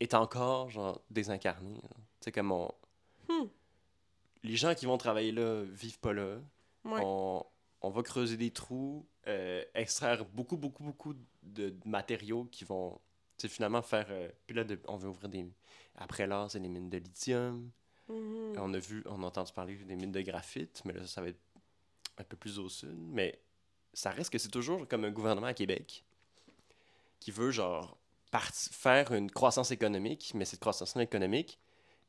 est encore genre désincarné. Tu sais, comme on. Hmm. Les gens qui vont travailler là vivent pas là. Ouais. On, on va creuser des trous, euh, extraire beaucoup, beaucoup, beaucoup de, de matériaux qui vont tu sais, finalement faire. euh, puis là, de- on veut ouvrir des. Après l'art, c'est des mines de lithium. Mhm. On a vu, on a entendu parler des mines de graphite, mais là, ça va être un peu plus au sud. Mais ça reste que c'est toujours comme un gouvernement à Québec qui veut, genre, faire une croissance économique, mais cette croissance économique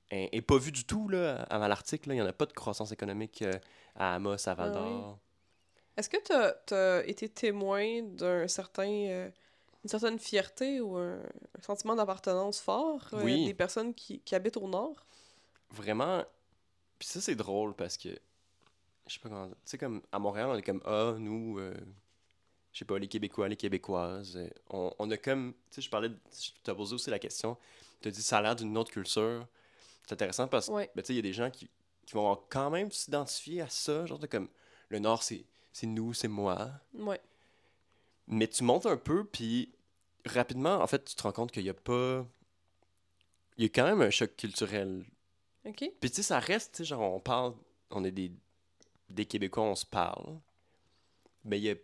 est, est pas vue du tout, là, à Malartic. là. Il n'y en a pas de croissance économique euh, à Amos, à Val d'Or. Est-ce que tu as, été témoin d'un certain, euh, une certaine fierté ou un, un sentiment d'appartenance fort euh, Oui. des personnes qui, qui habitent au nord? Vraiment. Puis ça, c'est drôle parce que. Je sais pas comment. Tu sais, comme à Montréal, on est comme Ah, nous. Je sais pas, les Québécois, les Québécoises. euh, on, on a comme. Tu sais, je parlais. de- Je t'ai posé aussi la question. Tu as dit ça a l'air d'une autre culture. C'est intéressant parce que. Ouais. ben, tu sais, il y a des gens qui, qui vont quand même s'identifier à ça. Genre de comme. Le Nord, c'est nous, c'est moi. Ouais. Mais tu montes un peu, puis rapidement, en fait, tu te rends compte qu'il y a pas. Il y a quand même un choc culturel OK? puis tu sais, ça reste, tu sais, genre, on parle, on est des, des Québécois, on se parle. Mais il y a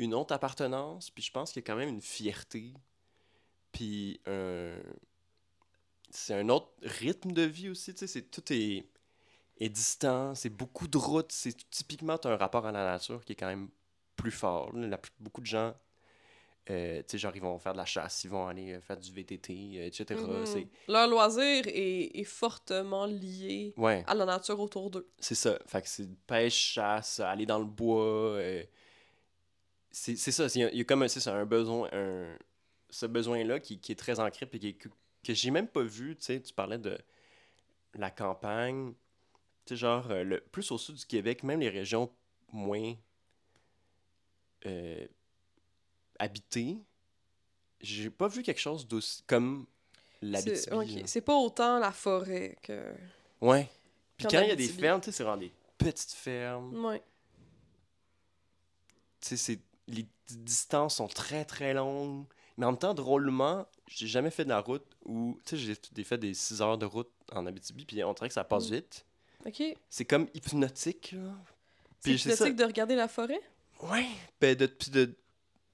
une autre appartenance, puis je pense qu'il y a quand même une fierté. Puis un... C'est un autre rythme de vie aussi, tu sais, c'est- tout est, est distant, c'est beaucoup de routes, c'est typiquement un rapport à la nature qui est quand même plus fort. La beaucoup de gens Euh, tu sais, genre, ils vont faire de la chasse, ils vont aller euh, faire du VTT, euh, etc. Mhm. C'est... Leur loisir est, est fortement lié Ouais, à la nature autour d'eux. c'est ça. Fait que c'est pêche, chasse, aller dans le bois. euh, c'est, ça. c'est- Il y, a- comme un, ça, un besoin, un, ce besoin-là qui, qui est très ancré puis qui que, que j'ai même pas vu. Tu sais, tu parlais de la campagne. Tu sais, genre, euh, le, plus au sud du Québec, même les régions moins euh, habitées, j'ai pas vu quelque chose d'aussi comme l'Abitibi. C'est ok, là. c'est pas autant la forêt que. Ouais. Puis quand il y a des fermes, tu sais, c'est vraiment des petites fermes. Ouais. Tu sais, c'est- les distances sont très très longues. Mais en même temps, drôlement, j'ai jamais fait de la route où. Tu sais, j'ai fait des 6 heures de route en Abitibi, puis on dirait que ça passe Mm. vite. Ok. C'est comme hypnotique, là. C'est ça. hypnotique de regarder la forêt? Ouais. Ben, de, puis de,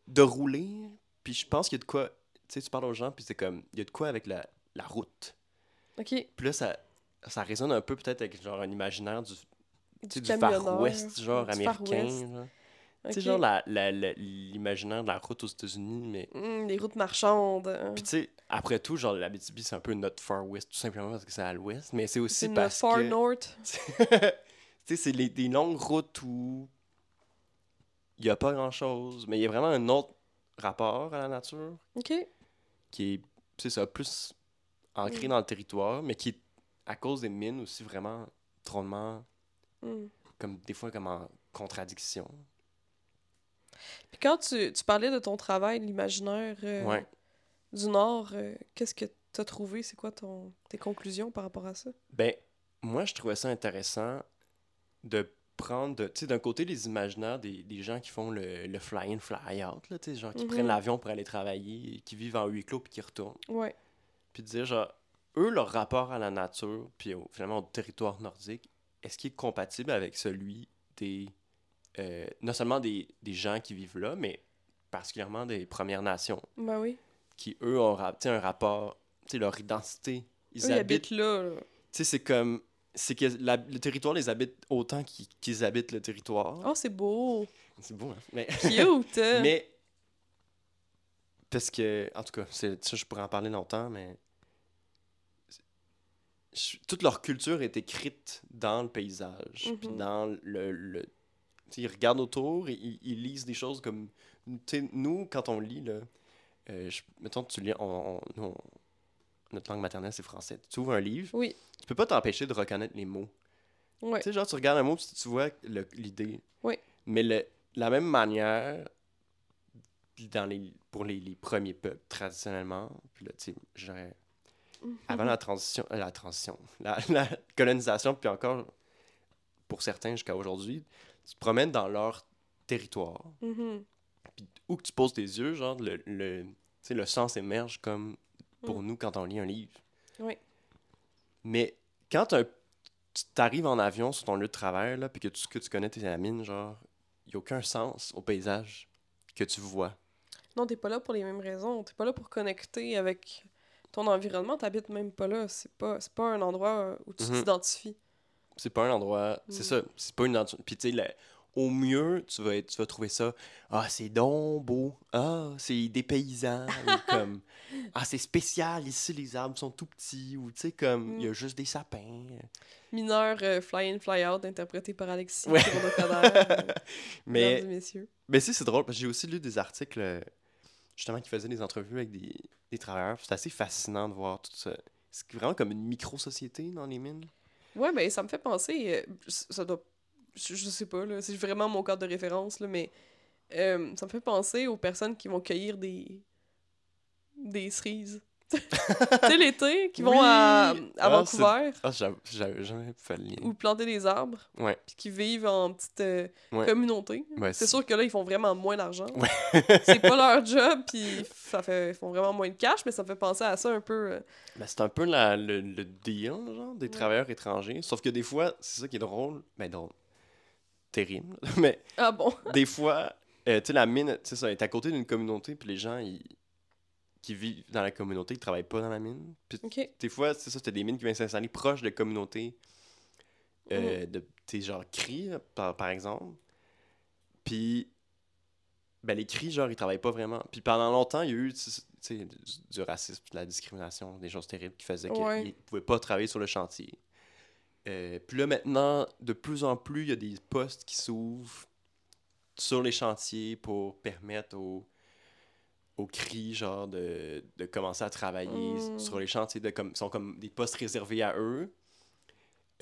de rouler. Puis je pense qu'il y a de quoi. Tu sais, tu parles aux gens, puis c'est comme. Il y a de quoi avec la, la route. Ok. Puis là, ça, ça résonne un peu peut-être avec genre un imaginaire du, Du du Far West, genre du Far américain. West. genre. Ok. Tu sais, genre la- la- la- l'imaginaire de la route aux États-Unis, mais. Hmm, les routes marchandes. hein. Puis tu sais, après tout, genre la BTB, c'est un peu notre Far West, tout simplement parce que c'est à l'ouest, mais c'est aussi parce Far que. North. tu sais, c'est les- des longues routes où il n'y a pas grand-chose, mais il y a vraiment un autre rapport à la nature Ok. qui est, c'est ça, plus ancré Mm. dans le territoire, mais qui est, à cause des mines aussi, vraiment drôlement, Hmm. comme des fois, comme en contradiction. Puis quand tu, tu parlais de ton travail, l'imaginaire euh, Ouais. du Nord, euh, qu'est-ce que tu as trouvé? C'est quoi ton, tes conclusions par rapport à ça? Ben, moi, je trouvais ça intéressant de prendre, tu sais, d'un côté, les imaginaires des, des gens qui font le, le fly-in, fly-out, là, tu sais, genre qui Mhm. prennent l'avion pour aller travailler, qui vivent en huis clos puis qui retournent. Ouais. Puis de dire, genre, eux, leur rapport à la nature, puis au- finalement au territoire nordique, est-ce qu'il est compatible avec celui des. Euh, non seulement des, des gens qui vivent là, mais particulièrement des Premières Nations, Ben oui. qui, eux, ont un rapport, tu leur identité. Ils Eux, ils habitent là. là. tu sais, c'est comme. C'est que la- le territoire les habite autant qu'ils habitent le territoire. Oh, c'est beau. C'est beau, hein? Mais, Cute. hein? mais. Parce que. En tout cas, ça, je pourrais en parler longtemps, mais. toute leur culture est écrite dans le paysage. Puis Mhm. dans le. Ils regardent autour ils, ils lisent des choses comme. Tu nous, quand on lit, là. euh, je- mettons, tu lis. on- on- nous, on- notre langue maternelle, c'est français. Tu ouvres un livre, Oui. tu peux pas t'empêcher de reconnaître les mots. Tu sais, genre, tu regardes un mot, puis tu vois l'idée. Oui. Mais le, la même manière, dans les, pour les, les premiers peuples, traditionnellement, puis là, tu sais, dirais, avant la transition, euh, la transition, la, la colonisation, puis encore, pour certains jusqu'à aujourd'hui, tu te promènes dans leur territoire, Mhm. puis où que tu poses tes yeux, genre, le, le, tu sais, le sens émerge comme pour Mm. nous quand on lit un livre. Oui. Mais quand un- tu t'arrives en avion sur ton lieu de travail, là, puis que tout ce que tu connais, t'es mine, genre, il n'y a aucun sens au paysage que tu vois. Non, t'es pas là pour les mêmes raisons. T'es pas là pour connecter avec ton environnement. T'habites même pas là. C'est pas, c'est pas un endroit où tu Mhm. t'identifies. C'est pas un endroit. C'est Mm. ça. C'est pas une. Puis, tu sais, au mieux, tu vas, être- tu vas trouver ça. Ah, c'est donc beau. Ah, c'est des paysans. ou comme. Ah, c'est spécial. Ici, les arbres sont tout petits. Ou, tu sais, comme. Il y a juste des sapins. Mineur euh, fly-in, fly-out, interprété par Alexis Ouais. Euh, Mais. messieurs. Mais si, c'est drôle, parce que j'ai aussi lu des articles, euh, justement, qui faisaient des entrevues avec des, des travailleurs. C'est assez fascinant de voir tout ça. C'est vraiment comme une micro-société dans les mines. Ouais, ben ça me fait penser. euh, ça doit. Je, je sais pas, là. C'est vraiment mon cadre de référence, là, mais euh, ça me fait penser aux personnes qui vont cueillir des. des cerises. Tu sais, l'été, qui vont Oui! à, à Ah, Vancouver Ah, j'avais jamais fait le lien. ou planter des arbres, Ouais. puis qui vivent en petite euh, Ouais. communauté. C'est sûr que là, ils font vraiment moins d'argent. Ouais. c'est pas leur job, puis ça fait, ils font vraiment moins de cash, mais ça me fait penser à ça un peu. euh, Ben, c'est un peu la- le, le deal, genre, des Ouais. travailleurs étrangers. Sauf que des fois, c'est ça qui est drôle. Ben, drôle. Terrible. Mais Ah bon? des fois, euh, tu sais, la mine, tu sais, ça est à côté d'une communauté, puis les gens, ils, qui vivent dans la communauté, ils travaillent pas dans la mine. Puis des fois, c'est ça, c'était des mines qui viennent s'installer proches de communautés, euh, de, tu sais, genre, cris, par, par exemple. Puis, ben, les cris, genre, ils travaillent pas vraiment. Puis pendant longtemps, il y a eu du racisme, de la discrimination, des choses terribles qui faisaient Ouais. qu'ils pouvaient pas travailler sur le chantier. Euh, puis là, maintenant, de plus en plus, il y a des postes qui s'ouvrent sur les chantiers pour permettre aux, aux cris, genre, de, de commencer à travailler Mm. sur les chantiers. De, comme, sont comme des postes réservés à eux.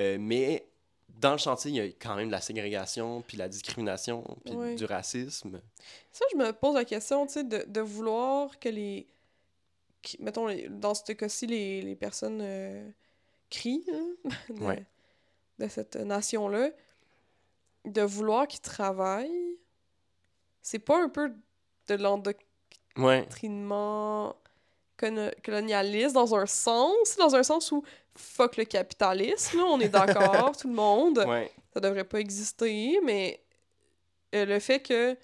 Euh, mais dans le chantier, il y a quand même de la ségrégation, puis la discrimination, puis du racisme. Ça, je me pose la question, tu sais, de, de vouloir que les. qui- mettons, dans ce cas-ci, les, les personnes euh, crient hein, de, Ouais. de cette nation-là, de vouloir qu'ils travaillent, c'est pas un peu de l'endoctrinement Cono- colonialiste dans un sens, dans un sens où fuck le capitalisme, là, on est d'accord, tout le monde Ouais. ça devrait pas exister, mais euh, le fait que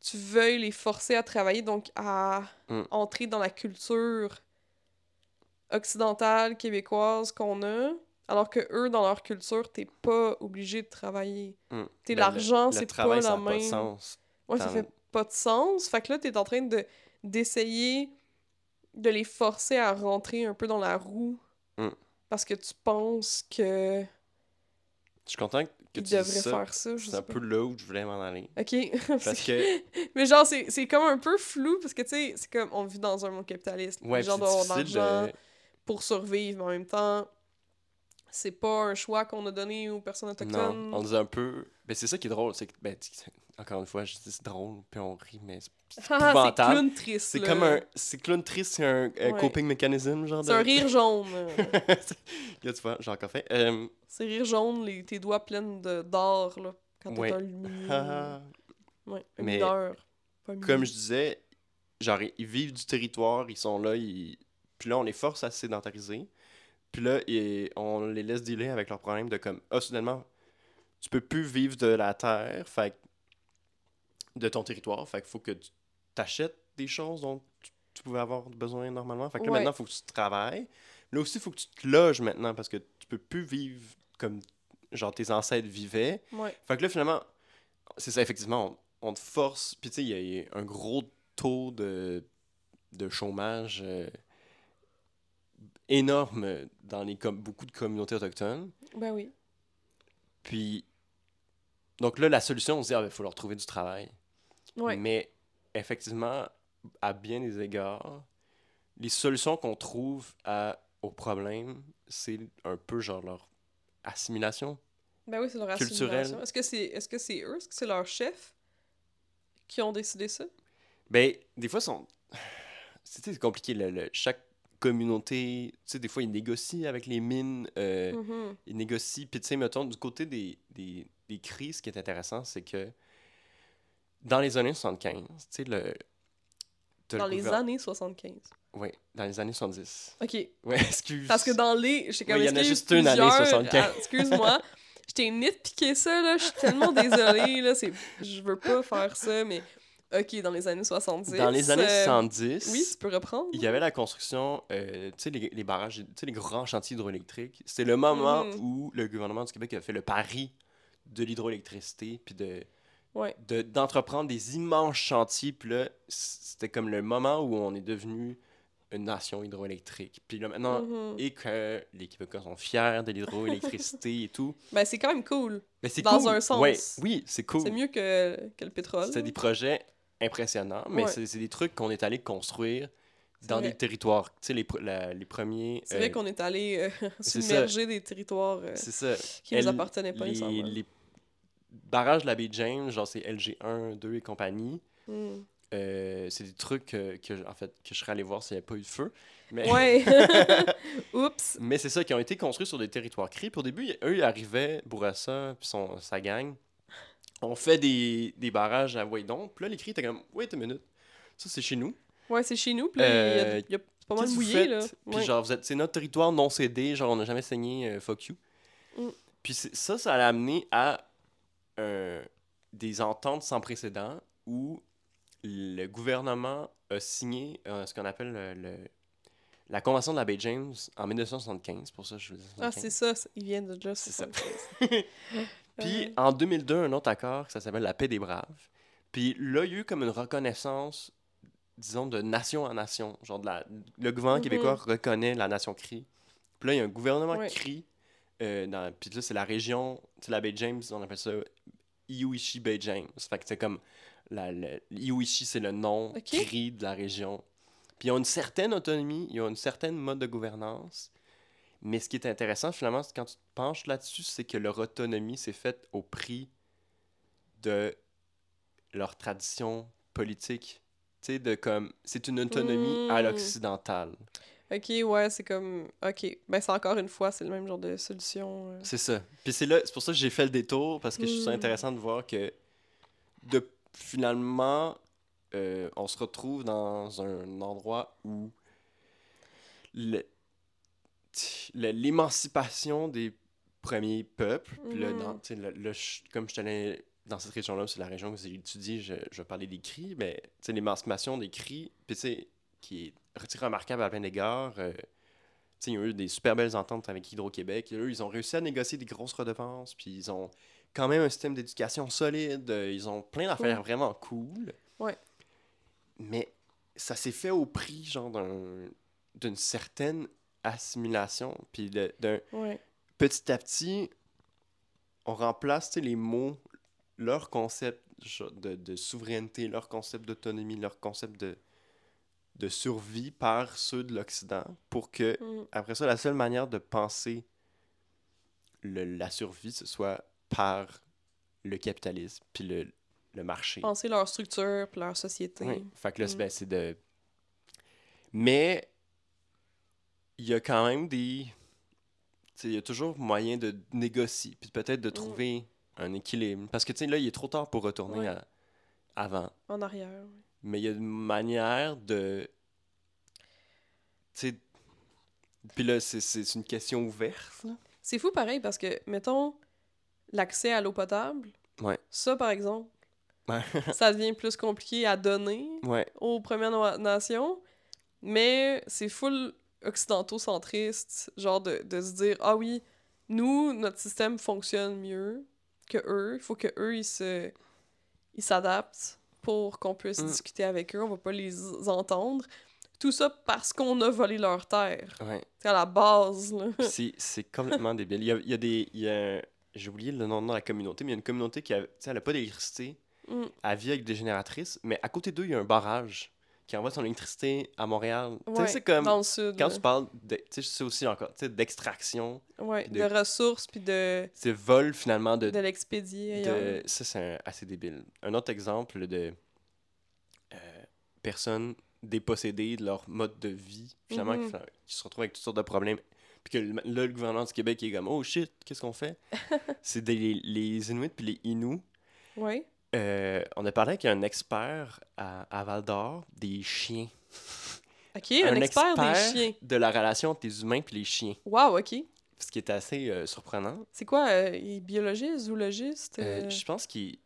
tu veuilles les forcer à travailler, donc à Mm. entrer dans la culture occidentale, québécoise qu'on a, alors que eux, dans leur culture, t'es pas obligé de travailler. Mm. T'es Ben, l'argent, le- c'est le pas la ça a pas de même- sens. Ouais, ça Dans- fait pas de sens. Fait que là, t'es en train de d'essayer de les forcer à rentrer un peu dans la roue Mm. parce que tu penses que Je suis content que tu ça. faire ça. C'est un peu là où je voulais m'en aller. Ok. Parce que, Mais genre, c'est comme un peu flou parce que, tu sais, c'est comme on vit dans un monde capitaliste. ouais, les gens doivent avoir l'argent de... pour survivre, mais en même temps, c'est pas un choix qu'on a donné aux personnes Non, autochtones. on dit un peu... Ben, c'est ça qui est drôle, c'est que, ben, encore une fois, je dis c'est drôle, puis on rit, mais c'est c'est Ah, clown triste. C'est comme un... C'est clown triste, c'est un euh, Ouais. coping mechanism, genre de... C'est un rire jaune. Là, tu vois, j'ai encore fait. Euh, c'est rire jaune, les, tes doigts pleins d'or, là, quand t'es un lumineux. ouais, un Mais mineur. Pas un comme je disais, genre, ils vivent du territoire, ils sont là, ils... puis là, on les force à se sédentariser. Puis là, on les laisse dealer avec leurs problèmes de comme, ah, soudainement, tu peux plus vivre de la terre, fait de ton territoire, fait qu'il faut que tu t'achètes des choses dont tu, tu pouvais avoir besoin normalement. Fait que là, Ouais. maintenant, il faut que tu travailles. Là aussi, il faut que tu te loges maintenant parce que tu peux plus vivre comme, genre, tes ancêtres vivaient. Ouais. Fait que là, finalement, c'est ça, effectivement, on, on te force. Puis, tu sais, il y a- il y, a un gros taux de, de chômage euh, énorme dans les com- beaucoup de communautés autochtones. Ben oui. Puis, donc là, la solution, on se dit, ah, il faut leur trouver du travail. Ouais. Mais, effectivement, à bien des égards, les solutions qu'on trouve à, au problème, c'est un peu genre leur assimilation. Ben oui, c'est leur Culturel. assimilation. Est-ce que c'est est -ce c'est eux? Est-ce que c'est leur chef qui ont décidé ça? Ben, des fois, sont... c'est compliqué. le- le- chaque communauté, tu sais, des fois, ils négocient avec les mines, euh, Mhm. ils négocient. Puis, tu sais, mettons, du côté des, des, des crises, ce qui est intéressant, c'est que dans les années 75, tu sais, le. Dans les années 75. Oui, dans les années 70. OK. Ouais, excuse. Parce que dans les. Comme Oui, il y en a juste une année plusieurs- 75. ah, Excuse-moi. Je t'ai nitpiqué ça, là. Je suis tellement désolée, là. c'est- Je veux pas faire ça, mais. OK, dans les années 70. Dans les années euh, 70, Oui, tu peux reprendre. il y avait la construction, euh, tu sais, les, les barrages, tu sais, les grands chantiers hydroélectriques. C'était le moment Mhm. où le gouvernement du Québec a fait le pari de l'hydroélectricité, puis de, Ouais. de- d'entreprendre des immenses chantiers. Puis là, c'était comme le moment où on est devenu une nation hydroélectrique. Puis là, maintenant, Mhm. et que les Québécois sont fiers de l'hydroélectricité et tout. Ben, c'est quand même cool. C'est Dans cool. un sens. Ouais, oui, c'est cool. C'est mieux que, que le pétrole. C'était des projets impressionnants, mais Ouais. c'est c'est des trucs qu'on est allé construire C'est dans vrai. des territoires. Tu sais, les, la- les premiers. C'est vrai euh, qu'on est allé euh, c'est ça. submerger des territoires euh, C'est ça. qui nous Elle- appartenaient pas les, barrages de la baie James, genre c'est LG1, 2 et compagnie. Hmm. euh, c'est des trucs euh, que, en fait, que je serais allé voir s'il n'y avait pas eu de feu. Mais, Ouais. Oups. mais c'est ça, qui ont été construits sur des territoires cris. Puis au début, eux, ils arrivaient, Bourassa, puis son, sa gang. On fait des, des barrages à Waydon. Puis là, les cris étaient comme, wait a minute, ça c'est chez nous. Ouais, c'est chez nous. Puis là, il y a- Euh, il y, a pas mal mouillé, là. Puis Ouais. genre, vous êtes, c'est notre territoire non cédé, genre on n'a jamais saigné, euh, fuck you. Mm. Puis ça, ça l'a amené à euh, des ententes sans précédent où le gouvernement a signé euh, ce qu'on appelle le, le- la Convention de la baie James en 1975, pour ça je Ah, 75. c'est ça. c'est- Ils viennent de là. C'est ça. 75. Puis Ouais. en 2002, un autre accord, ça s'appelle la paix des braves. Puis là, il y a eu comme une reconnaissance, disons, de nation en nation. Genre, de la, le gouvernement Mhm. québécois reconnaît la nation Cri. Puis là, il y a un gouvernement Ouais. Cri. euh, dans, puis là, c'est la région, sais, la baie James, on appelle ça Iouichi Bay James. Fait que c'est comme. La, c'est le nom Ok. Cri de la région. Puis ils ont une certaine autonomie, ils ont une certaine mode de gouvernance. Mais ce qui est intéressant, finalement, quand tu te penches là-dessus, c'est que leur autonomie s'est faite au prix de leur tradition politique. Tu sais, de comme. C'est une autonomie à Mm. l'occidentale. Ok, ouais, c'est comme. Ok. Ben, c'est encore une fois, c'est le même genre de solution. euh. C'est ça. Puis c'est là, c'est pour ça que j'ai fait le détour, parce que je trouve ça Mm. intéressant de voir que de, finalement, euh, on se retrouve dans un endroit où le- l'émancipation des premiers peuples, dans- sais, le- le ch- comme je allé dans cette région-là, c'est la région que j'ai étudiée, je, je vais parler des cris, mais l'émancipation des cris, puis tu sais, qui est remarquable à plein d'égards. euh, ils ont eu des super belles ententes avec Hydro-Québec. Eux, ils ont réussi à négocier des grosses redevances, puis ils ont quand même un système d'éducation solide. euh, Ils ont plein d'affaires Cool. vraiment cool. Ouais. Mais ça s'est fait au prix, genre, d'un- d'une certaine assimilation. Puis de- d'un Ouais. petit à petit, on remplace les mots, leur concept de, de souveraineté, leur concept d'autonomie, leur concept de, de survie par ceux de l'Occident pour que, Mm. après ça, la seule manière de penser le- la survie, ce soit par le capitalisme puis le, le marché. Penser leur structure puis leur société. Oui. Fait que là, c'est- Mm. ben, c'est de. Mais il y a quand même des. Il y a toujours moyen de négocier, puis peut-être de trouver un équilibre. Parce que, tu sais, là, il est trop tard pour retourner à- avant. En arrière. ouais. Mais il y a une manière de. Tu sais. Puis là, c'est- une question ouverte. C'est fou pareil parce que, mettons, l'accès à l'eau potable, Ouais. ça par exemple, ça devient plus compliqué à donner Ouais. aux Premières Nations, mais c'est full occidentaux-centriste, genre de, de se dire Ah oui, nous, notre système fonctionne mieux que eux, il faut que eux ils se ils s'adaptent pour qu'on puisse Mm. discuter avec eux, on va pas les entendre. Tout ça parce qu'on a volé leur terre. Ouais. C'est à la base, c'est- c'est complètement débile. Il y a, il y a des. il y a- J'ai oublié le nom de la communauté, mais il y a une communauté qui a, elle a pas d'électricité. Mm. Elle vit avec des génératrices, mais à côté d'eux, il y a un barrage qui envoie son électricité à Montréal. Ouais, c'est comme. dans le sud. Quand tu parles, de, tu sais, c'est aussi encore, tu sais, d'extraction, Ouais, de- de, ressources puis de, c'est vol finalement de. de l'expédier de- ça, c'est assez débile. Un autre exemple de euh, personnes dépossédées de leur mode de vie, finalement, Mhm. qui, qui se retrouvent avec toutes sortes de problèmes. Puis que là, le gouvernement du Québec est comme, oh shit, qu'est-ce qu'on fait? c'est des, les Inuits puis les Inuits. Ouais. Euh, on a parlé avec un expert à, à Val d'Or des chiens. Ok, un, expert, des chiens. de la relation entre les humains puis les chiens. Wow, ok. Ce qui est assez euh, surprenant. C'est quoi, euh, il est biologiste, zoologiste? Je pense qu'il.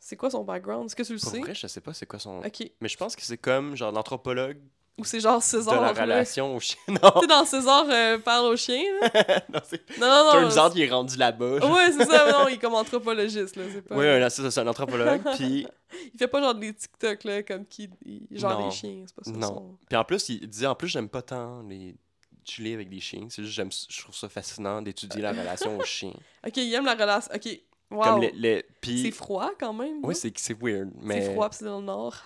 C'est quoi son background? Est-ce que tu le Pour sais? vrai, je sais pas c'est quoi son. Ok. Mais je pense que c'est comme genre l'anthropologue Ou c'est genre de César, la là. relation aux chiens. Non, Tu sais, dans César euh, parle aux chiens, là? non c'est. Non, non, non. Charizard, il est rendu là-bas. Ouais, c'est ça, non, il est comme anthropologiste, là, c'est pas... Oui, c'est ça, c'est un anthropologue. puis, Il fait pas genre des TikTok, là, comme qui... Genre Non. des chiens, c'est pas ça. Non. son- puis en plus, il disait en plus, j'aime pas tant les chiller avec des chiens. C'est juste, j'aime, je trouve ça fascinant d'étudier la relation aux chiens. Ok, il aime la relation... Ok, wow. Comme les. les puis, C'est froid, quand même, Oui, c'est, c'est weird. Mais C'est froid, pis c'est dans le nord.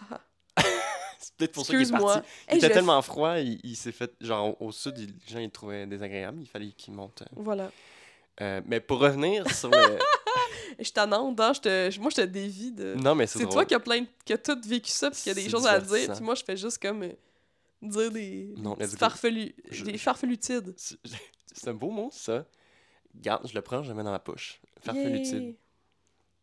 C'est peut-être pour ça qu'il est parti. Il Hey, était je- tellement froid, il, il s'est fait. Genre, au, sud, il- les gens ils le trouvaient désagréable. Il fallait qu'il monte. Voilà. Euh, mais pour revenir sur le. Je suis tannante, hein, je te... moi je te dévie de... non, mais c'est, C'est toi qui a plein qui a tout vécu ça, puis qui a des choses à dire, puis moi je fais juste comme euh, dire des, Non, des farfelus, Je- des farfelutides. C'est un beau mot, ça. Garde, je le prends, je le mets dans ma poche. Farfelucide. Yay!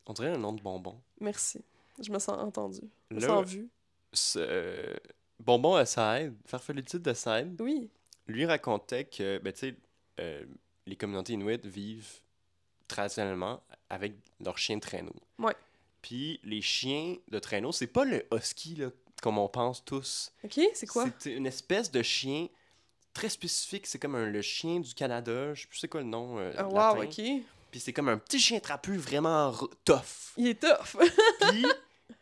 On dirait un nom de bonbon. Merci. Je me sens entendue. Je me sens vue. Ce, euh, bonbon aside, Farfelucide aside, Oui. lui racontait que, ben, tu sais, euh, les communautés inuites vivent traditionnellement avec leurs chiens de traîneau. Ouais. Puis les chiens de traîneau, c'est pas le husky, là, comme on pense tous. Ok, c'est quoi? C'est une espèce de chien très spécifique. C'est comme un- le chien du Canada. Je sais plus c'est quoi le nom. euh, Ah, latin. wow, ok. Puis c'est comme un petit chien trapu vraiment tough. Il est tough. Puis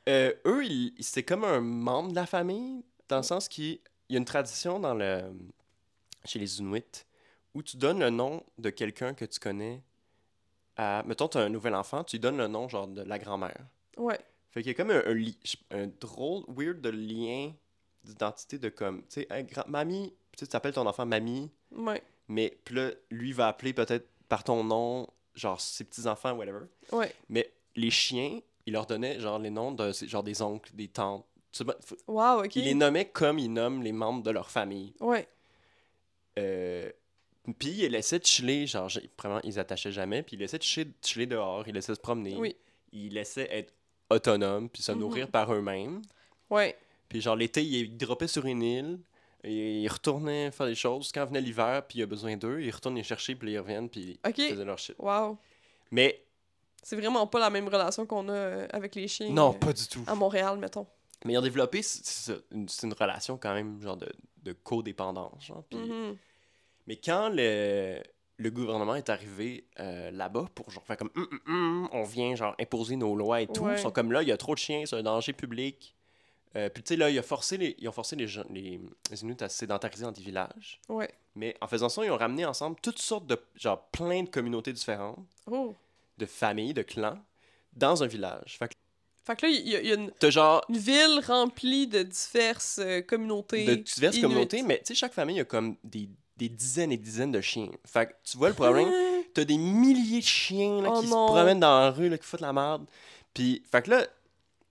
Euh, eux, c'est comme un membre de la famille, dans le sens qu'il il y a une tradition dans le, chez les Inuits où tu donnes le nom de quelqu'un que tu connais à. Mettons, tu as un nouvel enfant, tu lui donnes le nom genre de la grand-mère. Ouais. Fait qu'il y a comme un, un, li- un drôle, weird de lien d'identité de comme. Tu sais, Hey, mamie, tu sais, tu appelles ton enfant mamie, Ouais. mais puis là, lui va appeler peut-être par ton nom, genre ses petits-enfants, whatever. Ouais. Mais les chiens, il leur donnait genre les noms de genre des oncles, des tantes. Faut- Wow, ok. Il les nommait comme ils nomment les membres de leur famille. Ouais. Euh, puis il laissait chiller, genre vraiment ils attachaient jamais, puis il laissait chiller, chiller dehors, il laissait se promener, Oui. il laissait être autonome puis se Mhm. nourrir par eux-mêmes. Ouais. Puis genre l'été, il, il droppait sur une île, et il retournait faire des choses. Quand venait l'hiver, puis il a besoin d'eux, il retourne les chercher, puis ils reviennent, puis Ok. ils faisaient leur shit. Wow. Mais C'est vraiment pas la même relation qu'on a euh, avec les chiens. non, euh, pas du tout. À Montréal, mettons. Mais ils ont développé, c'est une, relation quand même, genre de, de codépendance. Genre. Puis- Mhm. Mais quand le, le gouvernement est arrivé euh, là-bas pour genre faire comme Hum, hum, hum, on vient genre imposer nos lois et tout, Ouais. ils sont comme là, il y a trop de chiens, c'est un danger public. Euh, puis tu sais, là, il a forcé les, ils ont forcé les, gens, les, les Inuits à se sédentariser dans des villages. Ouais. Mais en faisant ça, ils ont ramené ensemble toutes sortes de, genre, plein de communautés différentes, Oh. De familles, de clans, dans un village. Fait que Fait que là, il y, a- il y a une, genre une ville remplie de diverses euh, communautés. de diverses inuites. communautés, mais tu sais, chaque famille a comme des, des dizaines et dizaines de chiens. Fait que tu vois le problème, t'as des milliers de chiens là, Oh qui non. se promènent dans la rue, là, qui foutent la merde. Puis, fait que là,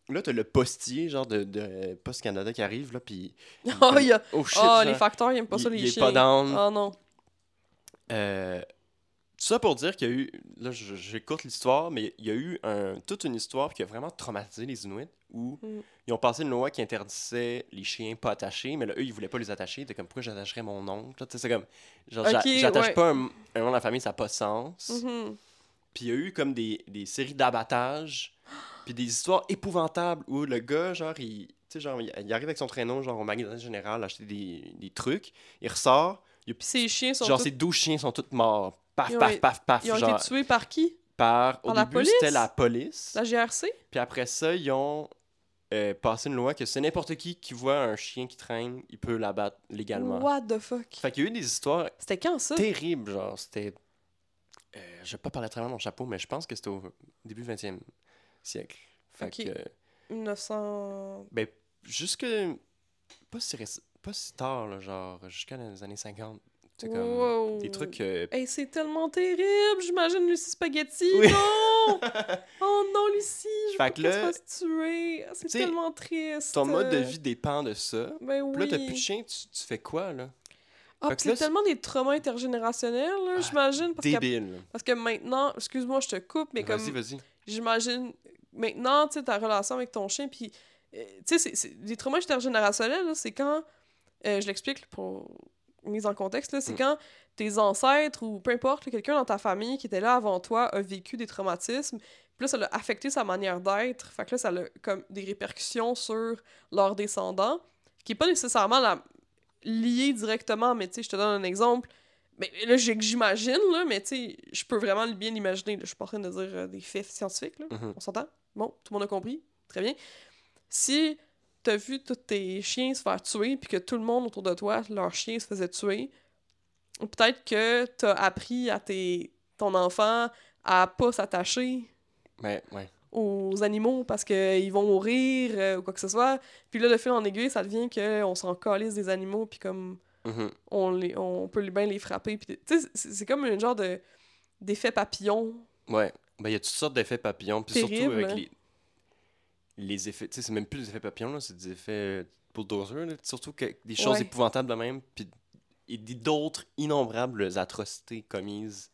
là t'as le postier, genre de, de Post Canada qui arrive, là, puis... Oh, il y a... Oh shit, oh genre, les facteurs, ils aiment pas ça, il- les il est chiens. pas down. Oh non. Euh, ça pour dire qu'il y a eu, là j'écoute l'histoire, mais il y a eu un, toute une histoire qui a vraiment traumatisé les Inuits où Mm. ils ont passé une loi qui interdisait les chiens pas attachés, mais là, eux, ils voulaient pas les attacher. Ils étaient comme, pourquoi j'attacherais mon oncle? C'est comme, genre, j'attache ouais. pas un, un membre de la famille, ça n'a pas de sens. Mhm. Puis il y a eu comme des, des séries d'abattage, puis des histoires épouvantables où le gars, genre, il, tu sais, genre, il, il arrive avec son traîneau, genre, au magasin général, acheter des, des trucs, il ressort, il a ces chiens sont genre, tous- ses 12 chiens sont tous morts. Paf, Ils ont paf, été- paf, paf. ils ont genre, été tués par qui? par. Au la début, c'était la police. La GRC? Puis après ça, ils ont euh, passé une loi que c'est n'importe qui qui voit un chien qui traîne, il peut l'abattre légalement. What the fuck? Fait qu'il y a eu des histoires C'était quand ça? terribles, genre, c'était. euh, je vais pas parler à travers mon chapeau, mais je pense que c'était au début 20e siècle. Fait Ok. que. euh, 1900... Ben, jusque. Pas si, réc- pas si tard, là, genre, jusqu'à les années 50. C'est comme. Wow. Des trucs. euh, Hey, c'est tellement terrible! J'imagine Lucie Spaghetti! Oui. Non! oh non, Lucie! Je veux que qu'elle se fasse tuer! Ah, C'est tellement triste! ton mode de vie dépend de ça. Ben oui! Puis là, t'as plus de chien, tu, tu fais quoi, là? Ah, que c'est tellement des traumas intergénérationnels, là, Ah, j'imagine. Parce que, Débile. là. parce que maintenant, excuse-moi, je te coupe, mais comme Vas-y, vas-y. j'imagine maintenant, tu sais, ta relation avec ton chien, puis, euh, tu sais, c'est- les traumas intergénérationnels, c'est quand, euh, je l'explique pour mise en contexte, là, c'est Mm. quand tes ancêtres ou peu importe, quelqu'un dans ta famille qui était là avant toi a vécu des traumatismes, puis là, ça l'a affecté sa manière d'être, fait que là, ça a comme des répercussions sur leurs descendants, qui est pas nécessairement la... lié directement, mais tu sais, je te donne un exemple, mais là, j'imagine, là, mais tu sais, je peux vraiment bien l'imaginer. Je suis pas en train de dire euh, des faits scientifiques, là. Mhm. On s'entend? Bon, tout le monde a compris. Très bien. Si t'as vu tous tes chiens se faire tuer, puis que tout le monde autour de toi, leurs chiens se faisaient tuer, peut-être que t'as appris à tes, ton enfant à pas s'attacher ouais. aux animaux parce qu'ils vont mourir euh, ou quoi que ce soit. Puis là, de fil en aiguille, ça devient qu'on s'en calisse des animaux, puis comme Mhm. on, les, on peut bien les frapper. Puis, c'est comme un genre de d'effet papillon. Ouais. Ben, il y a toutes sortes d'effets papillons. Puis surtout avec hein. les, les effets. Tu sais, c'est même plus des effets papillons, là, c'est des effets bulldozer. Là. Surtout que des choses Ouais. épouvantables de même. Puis d'autres innombrables atrocités commises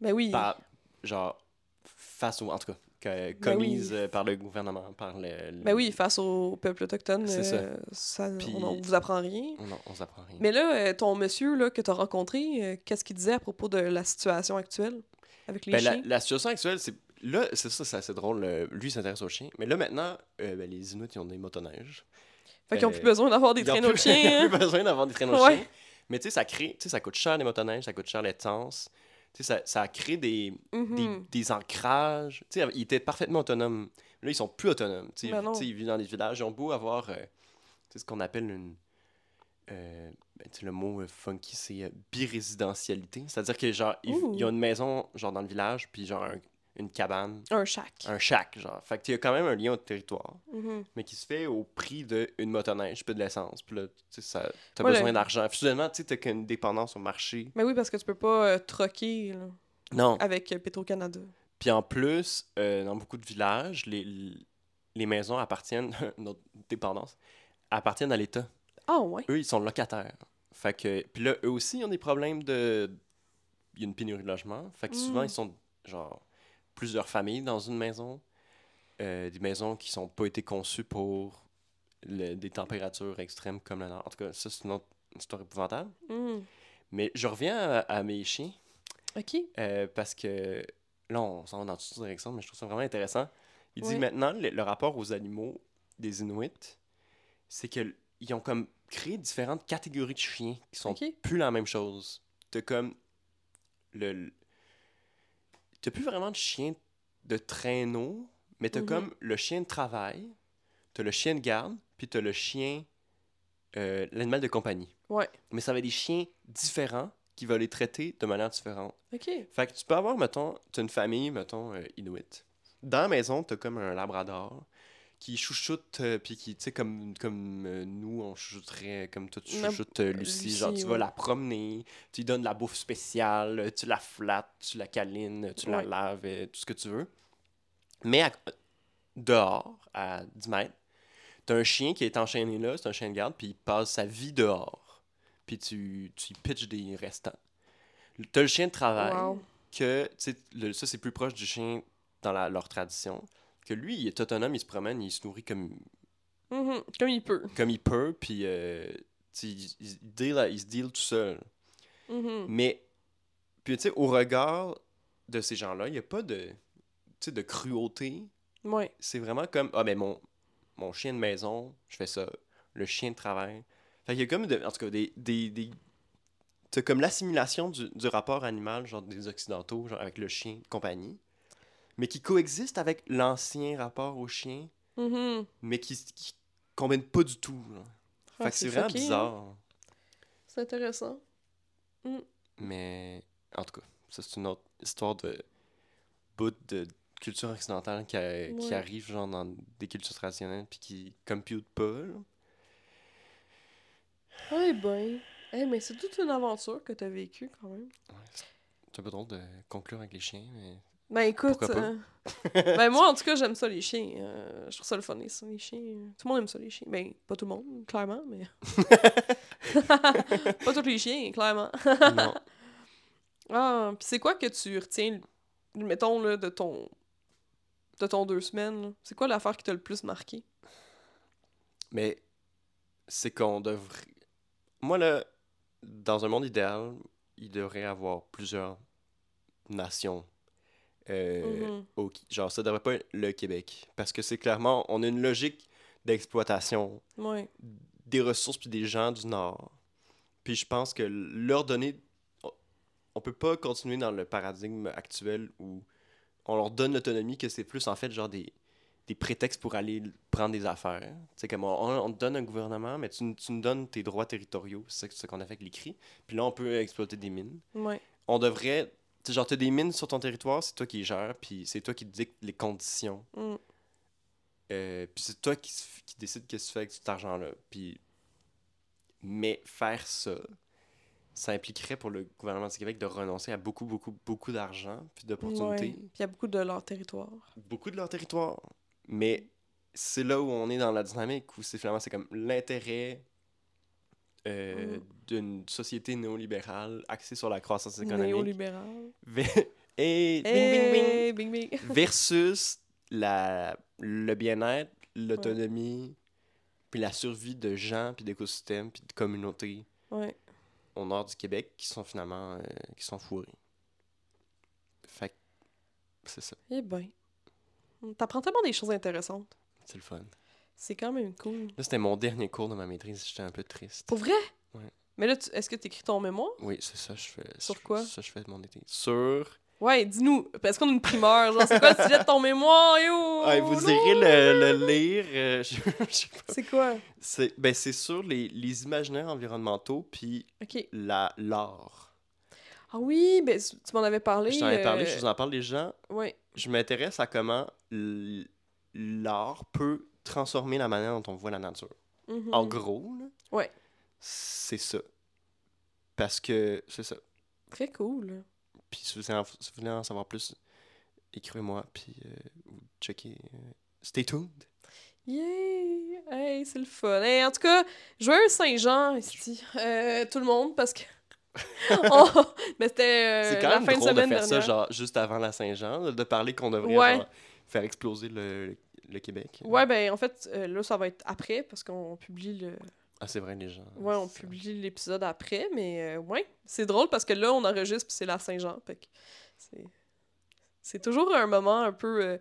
Ben oui. par. Genre, face au. En tout cas, que- Ben oui. commises euh, par le gouvernement, par le. le- Ben oui, face au peuple autochtone, C'est ça. euh, ça, Puis- on, on vous apprend rien. Non, on s'apprend rien. Mais là, euh, ton monsieur là, que t'as rencontré, euh, qu'est-ce qu'il disait à propos de la situation actuelle avec les Ben, la, chiens? la situation actuelle, c'est. Là, c'est ça, c'est assez drôle. euh, lui, il s'intéresse aux chiens. Mais là, maintenant, euh, ben, les Inuits, ils ont des motoneiges. Fait qu'ils ont euh, plus besoin d'avoir des Ils traîneaux de chiens. ils ont hein? plus besoin d'avoir des traîneaux de chiens. Mais tu sais, ça crée, tu sais, ça coûte cher les motoneiges, ça coûte cher l'essence. Tu sais, ça, ça crée des, des, Mhm. des ancrages. Tu sais, il était parfaitement autonome. Là, ils sont plus autonomes. Tu sais, Ben ils vivent dans des villages. Ils ont beau avoir euh, tu sais, ce qu'on appelle une. euh, ben, tu sais, le mot euh, funky, c'est birésidentialité. C'est-à-dire que, genre, ils, ils ont une maison, genre, dans le village, puis, genre, un- une cabane, Un shack. un shack, genre. Fait que, tu sais, il y a quand même un lien au territoire, Mhm. mais qui se fait au prix d'une motoneige, puis de l'essence. Puis là, tu sais, t'as Ouais, besoin le- d'argent. Soudainement, tu sais, t'as qu'une dépendance au marché. Mais oui, parce que tu peux pas euh, troquer là, Non. avec euh, Petro-Canada. Puis en plus, euh, dans beaucoup de villages, les, les maisons appartiennent, notre dépendance, appartiennent à l'État. Ah ouais. Eux, ils sont locataires. Fait que, puis là, eux aussi, ils ont des problèmes de... Il y a une pénurie de logement. Fait que souvent, Mm. ils sont, genre, plusieurs familles dans une maison. Euh, des maisons qui sont pas été conçues pour le- des températures extrêmes comme la nord. En tout cas, ça, c'est une autre histoire épouvantable. Mhm. Mais je reviens à, à mes chiens. Ok. Euh, parce que là, on s'en va dans toute direction, mais je trouve ça vraiment intéressant. Il dit maintenant, le, le rapport aux animaux des Inuits, c'est qu'ils ont comme créé différentes catégories de chiens qui sont plus la même chose. T'as comme le. T'as plus vraiment de chien de traîneau, mais t'as Mhm. comme le chien de travail, t'as le chien de garde, puis t'as le chien. euh, l'animal de compagnie. Ouais. Mais ça va être des chiens différents qui vont les traiter de manière différente. Ok. Fait que tu peux avoir, mettons, t'as une famille, mettons, euh, Inuit. Dans la maison, t'as comme un labrador qui chouchoute, euh, puis qui, tu sais, comme, comme euh, nous, on chouchouterait, comme toi, tu chouchoutes euh, Lucie. Lucie, genre, tu vas la promener, tu lui donnes de la bouffe spéciale, euh, tu la flattes, tu la câlines, tu la laves, euh, tout ce que tu veux. Mais à- dehors, à 10 mètres, t'as un chien qui est enchaîné là, c'est un chien de garde, puis il passe sa vie dehors. Puis tu, tu y pitches des restants. T'as le chien de travail Wow. que, tu sais, le- ça c'est plus proche du chien dans la- leur tradition, que lui, il est autonome, il se promène, il se nourrit comme, Mhm. Comme il peut. comme il peut, puis euh, il, il, deal- il se deal tout seul. Mhm. Mais, puis tu sais, au regard de ces gens-là, il n'y a pas de, de cruauté. Ouais. C'est vraiment comme, ah ben mon, mon chien de maison, je fais ça. Le chien de travail. Fait qu'il y a comme, de- en tout cas, des... des, des comme l'assimilation du, du rapport animal, genre des Occidentaux, genre avec le chien compagnie, mais qui coexiste avec l'ancien rapport au chien, Mhm. mais qui, qui combine pas du tout. Ah, fait que c'est vraiment hein. bizarre. C'est intéressant. Mais en tout cas, ça c'est une autre histoire de bout de culture occidentale qui, a- qui Ouais. arrive genre dans des cultures traditionnelles puis qui compute pas. là. Ouais, ben. Eh, mais c'est toute une aventure que t'as vécue quand même. C'est un peu drôle de conclure avec les chiens, mais Ben écoute, euh, ben moi en tout cas j'aime ça les chiens. Euh, je trouve ça le fun les, les chiens. Tout le monde aime ça les chiens. Ben pas tout le monde, clairement, mais. pas tous les chiens, clairement. non. Ah, pis c'est quoi que tu retiens, mettons là, de ton. de ton deux semaines? là? C'est quoi l'affaire qui t'a le plus marqué? Mais c'est qu'on devrait. Moi, là, dans un monde idéal, il devrait y avoir plusieurs nations. Euh, au- Genre, ça devrait pas être le Québec. Parce que c'est clairement, on a une logique d'exploitation des ressources puis des gens du Nord. Puis je pense que leur donner. on- peut pas continuer dans le paradigme actuel où on leur donne l'autonomie, que c'est plus en fait genre des, des prétextes pour aller prendre des affaires. Tu sais, comme on, on te donne un gouvernement, mais tu, nous- tu nous donnes tes droits territoriaux. C'est ce qu'on a fait avec les CRI. Puis là, on peut exploiter des mines. Ouais. On devrait. Tu sais, genre, t'as des mines sur ton territoire, c'est toi qui les gères, puis c'est toi qui dicte les conditions. Mm. Euh, puis c'est toi qui, qui décide qu'est-ce que tu fais avec cet argent-là. Puis... Mais faire ça, ça impliquerait pour le gouvernement du Québec de renoncer à beaucoup, beaucoup, beaucoup d'argent puis d'opportunités. Ouais. Puis il y a beaucoup de leur territoire. Beaucoup de leur territoire. Mais c'est là où on est dans la dynamique, où c'est finalement c'est comme l'intérêt euh, Mm. d'une société néolibérale axée sur la croissance économique. Néolibéral. Ve- Et bing, bing, bing, bing versus la, le bien-être, l'autonomie, puis la survie de gens, puis d'écosystèmes, puis de communautés Ouais. au nord du Québec qui sont finalement euh, qui sont fourrés. Fait que c'est ça, Eh ben. T'apprends tellement des choses intéressantes. c'est le fun. C'est quand même cool. Là, c'était mon dernier cours de ma maîtrise, j'étais un peu triste. Pour vrai? Ouais. Mais là, tu- est-ce que t'écris ton mémoire? Oui, c'est ça, je fais. Sur quoi? Ça, je fais mon été. Sur Ouais, dis-nous. Est-ce qu'on a une primeur? Genre, c'est quoi le sujet de ton mémoire, yo? Ouais, vous Non! irez le, le lire. euh, je- je sais pas. C'est quoi? C'est ben, c'est sur les, les imaginaires environnementaux puis Ok. la l'art. Ah oui, ben tu tu m'en avais parlé. Je t'en ai parlé, euh, je vous en parle les gens. Ouais. Je m'intéresse à comment l'art peut transformer la manière dont on voit la nature. mhm. En gros, là, Ouais. c'est ça. Parce que c'est ça. Très cool. Puis si vous voulez en, si vous voulez en savoir plus, écrivez-moi, puis euh, checkez. euh, stay tuned. Yay! Hey, c'est le fun. Hey, en tout cas, joyeux Saint-Jean ici. Euh, tout le monde, parce que. Oh, mais c'était c'est quand la même fin de drôle de, semaine faire ça, dernière. genre, juste avant la Saint-Jean, de- de parler qu'on devrait Ouais. genre, faire exploser le, le Québec. Ouais, ben en fait, euh, là, ça va être après, parce qu'on publie le. Ah, c'est vrai, les gens. Ouais, on ça- publie l'épisode après, mais euh, ouais. C'est drôle parce que là, on enregistre, puis c'est la Saint-Jean. C'est. C'est toujours un moment un peu euh,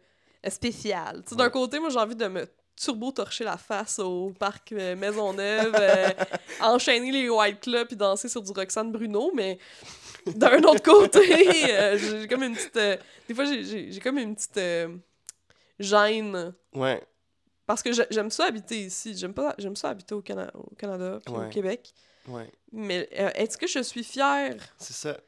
spécial. Tu sais, d'un Ouais. côté, moi, j'ai envie de me turbo-torcher la face au parc euh, Maisonneuve, euh, enchaîner les White Club puis danser sur du Roxane Bruno, mais d'un autre côté, euh, j'ai comme une petite. euh, des fois, j'ai- comme une petite euh, gêne. Ouais, Parce que j'ai- j'aime ça habiter ici. J'aime pas j'aime ça habiter au, Cana- au Canada puis au. Québec. ouais, Mais euh, est-ce que je suis fière c'est ça.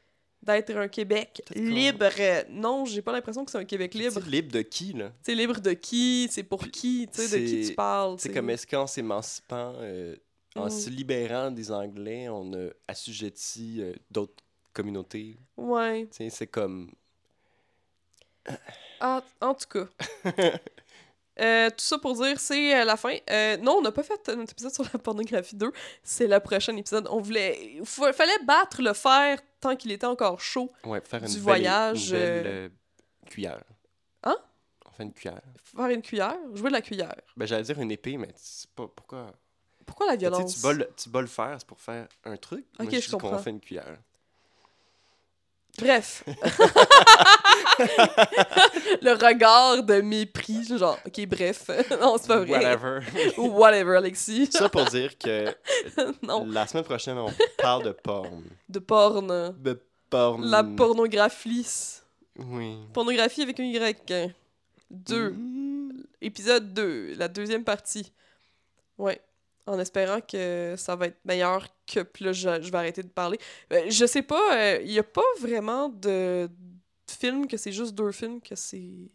d'être un Québec libre? Non, j'ai pas l'impression que c'est un Québec libre. Libre. de qui, là? Sais, libre de qui? C'est pour qui? Tu sais, de qui c'est- tu parles? C'est comme est-ce qu'en s'émancipant, euh, en Mm. se libérant des Anglais, on a assujetti euh, d'autres communautés? Ouais. C'est comme... Ah, en tout cas. Euh, tout ça pour dire, c'est euh, la fin. Euh, non, on n'a pas fait notre épisode sur la pornographie 2. C'est le prochain épisode. On voulait. Il fallait battre le fer tant qu'il était encore chaud. Ouais, faire une Du belle- voyage, une belle, euh, euh, cuillère. Hein? On fait une cuillère. Faire une cuillère? Jouer de la cuillère. Ben, j'allais dire une épée, mais c'est pas... Pourquoi... Pourquoi la violence? le, tu bats le fer, c'est pour faire un truc. Ok, Moi, je qu'on comprends. fait une cuillère. Bref. le regard de mépris, genre, ok, bref. non, c'est pas vrai. Whatever. Ou whatever, Alexis. Ça pour dire que non, la semaine prochaine, on parle de porn. de porn. De porn. La pornographie. Oui. Pornographie avec un Y. Deux. Mm. Épisode 2, la deuxième partie. Ouais. En espérant que ça va être meilleur que. Puis là, je, je vais arrêter de parler. Euh, je sais pas, il y a pas vraiment de, de films que c'est juste deux films que c'est.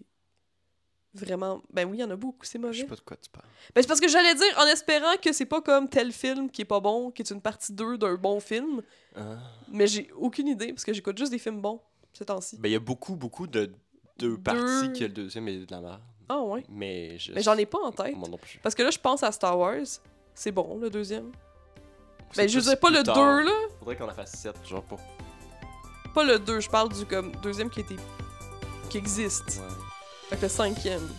Vraiment. Ben oui, il y en a beaucoup, c'est Je mauvais. sais pas de quoi tu parles. Ben c'est parce que j'allais dire, en espérant que c'est pas comme tel film qui est pas bon, qui est une partie 2 d'un bon film. Ah. Mais j'ai aucune idée, parce que j'écoute juste des films bons ces temps-ci. Ben, il y a beaucoup, beaucoup de deux Deux. parties que le deuxième est de la merde. Ah ouais. Mais je... Mais j'en ai pas en tête. Moi non plus. Parce que là, je pense à Star Wars. C'est bon, le deuxième. Ben, je veux dire, pas le 2, tard. là. Faudrait qu'on en fasse 7, genre pour... Pas le 2, je parle du comme deuxième qui était. qui existe. Ouais. Fait que le cinquième.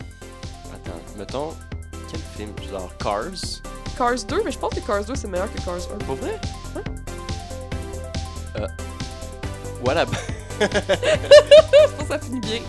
Attends, mettons... Quel film? Genre Cars? Cars 2, mais je pense que Cars 2 c'est meilleur que Cars 1. Pour vrai? Ouais. Euh... Voilà. je pense que ça finit bien.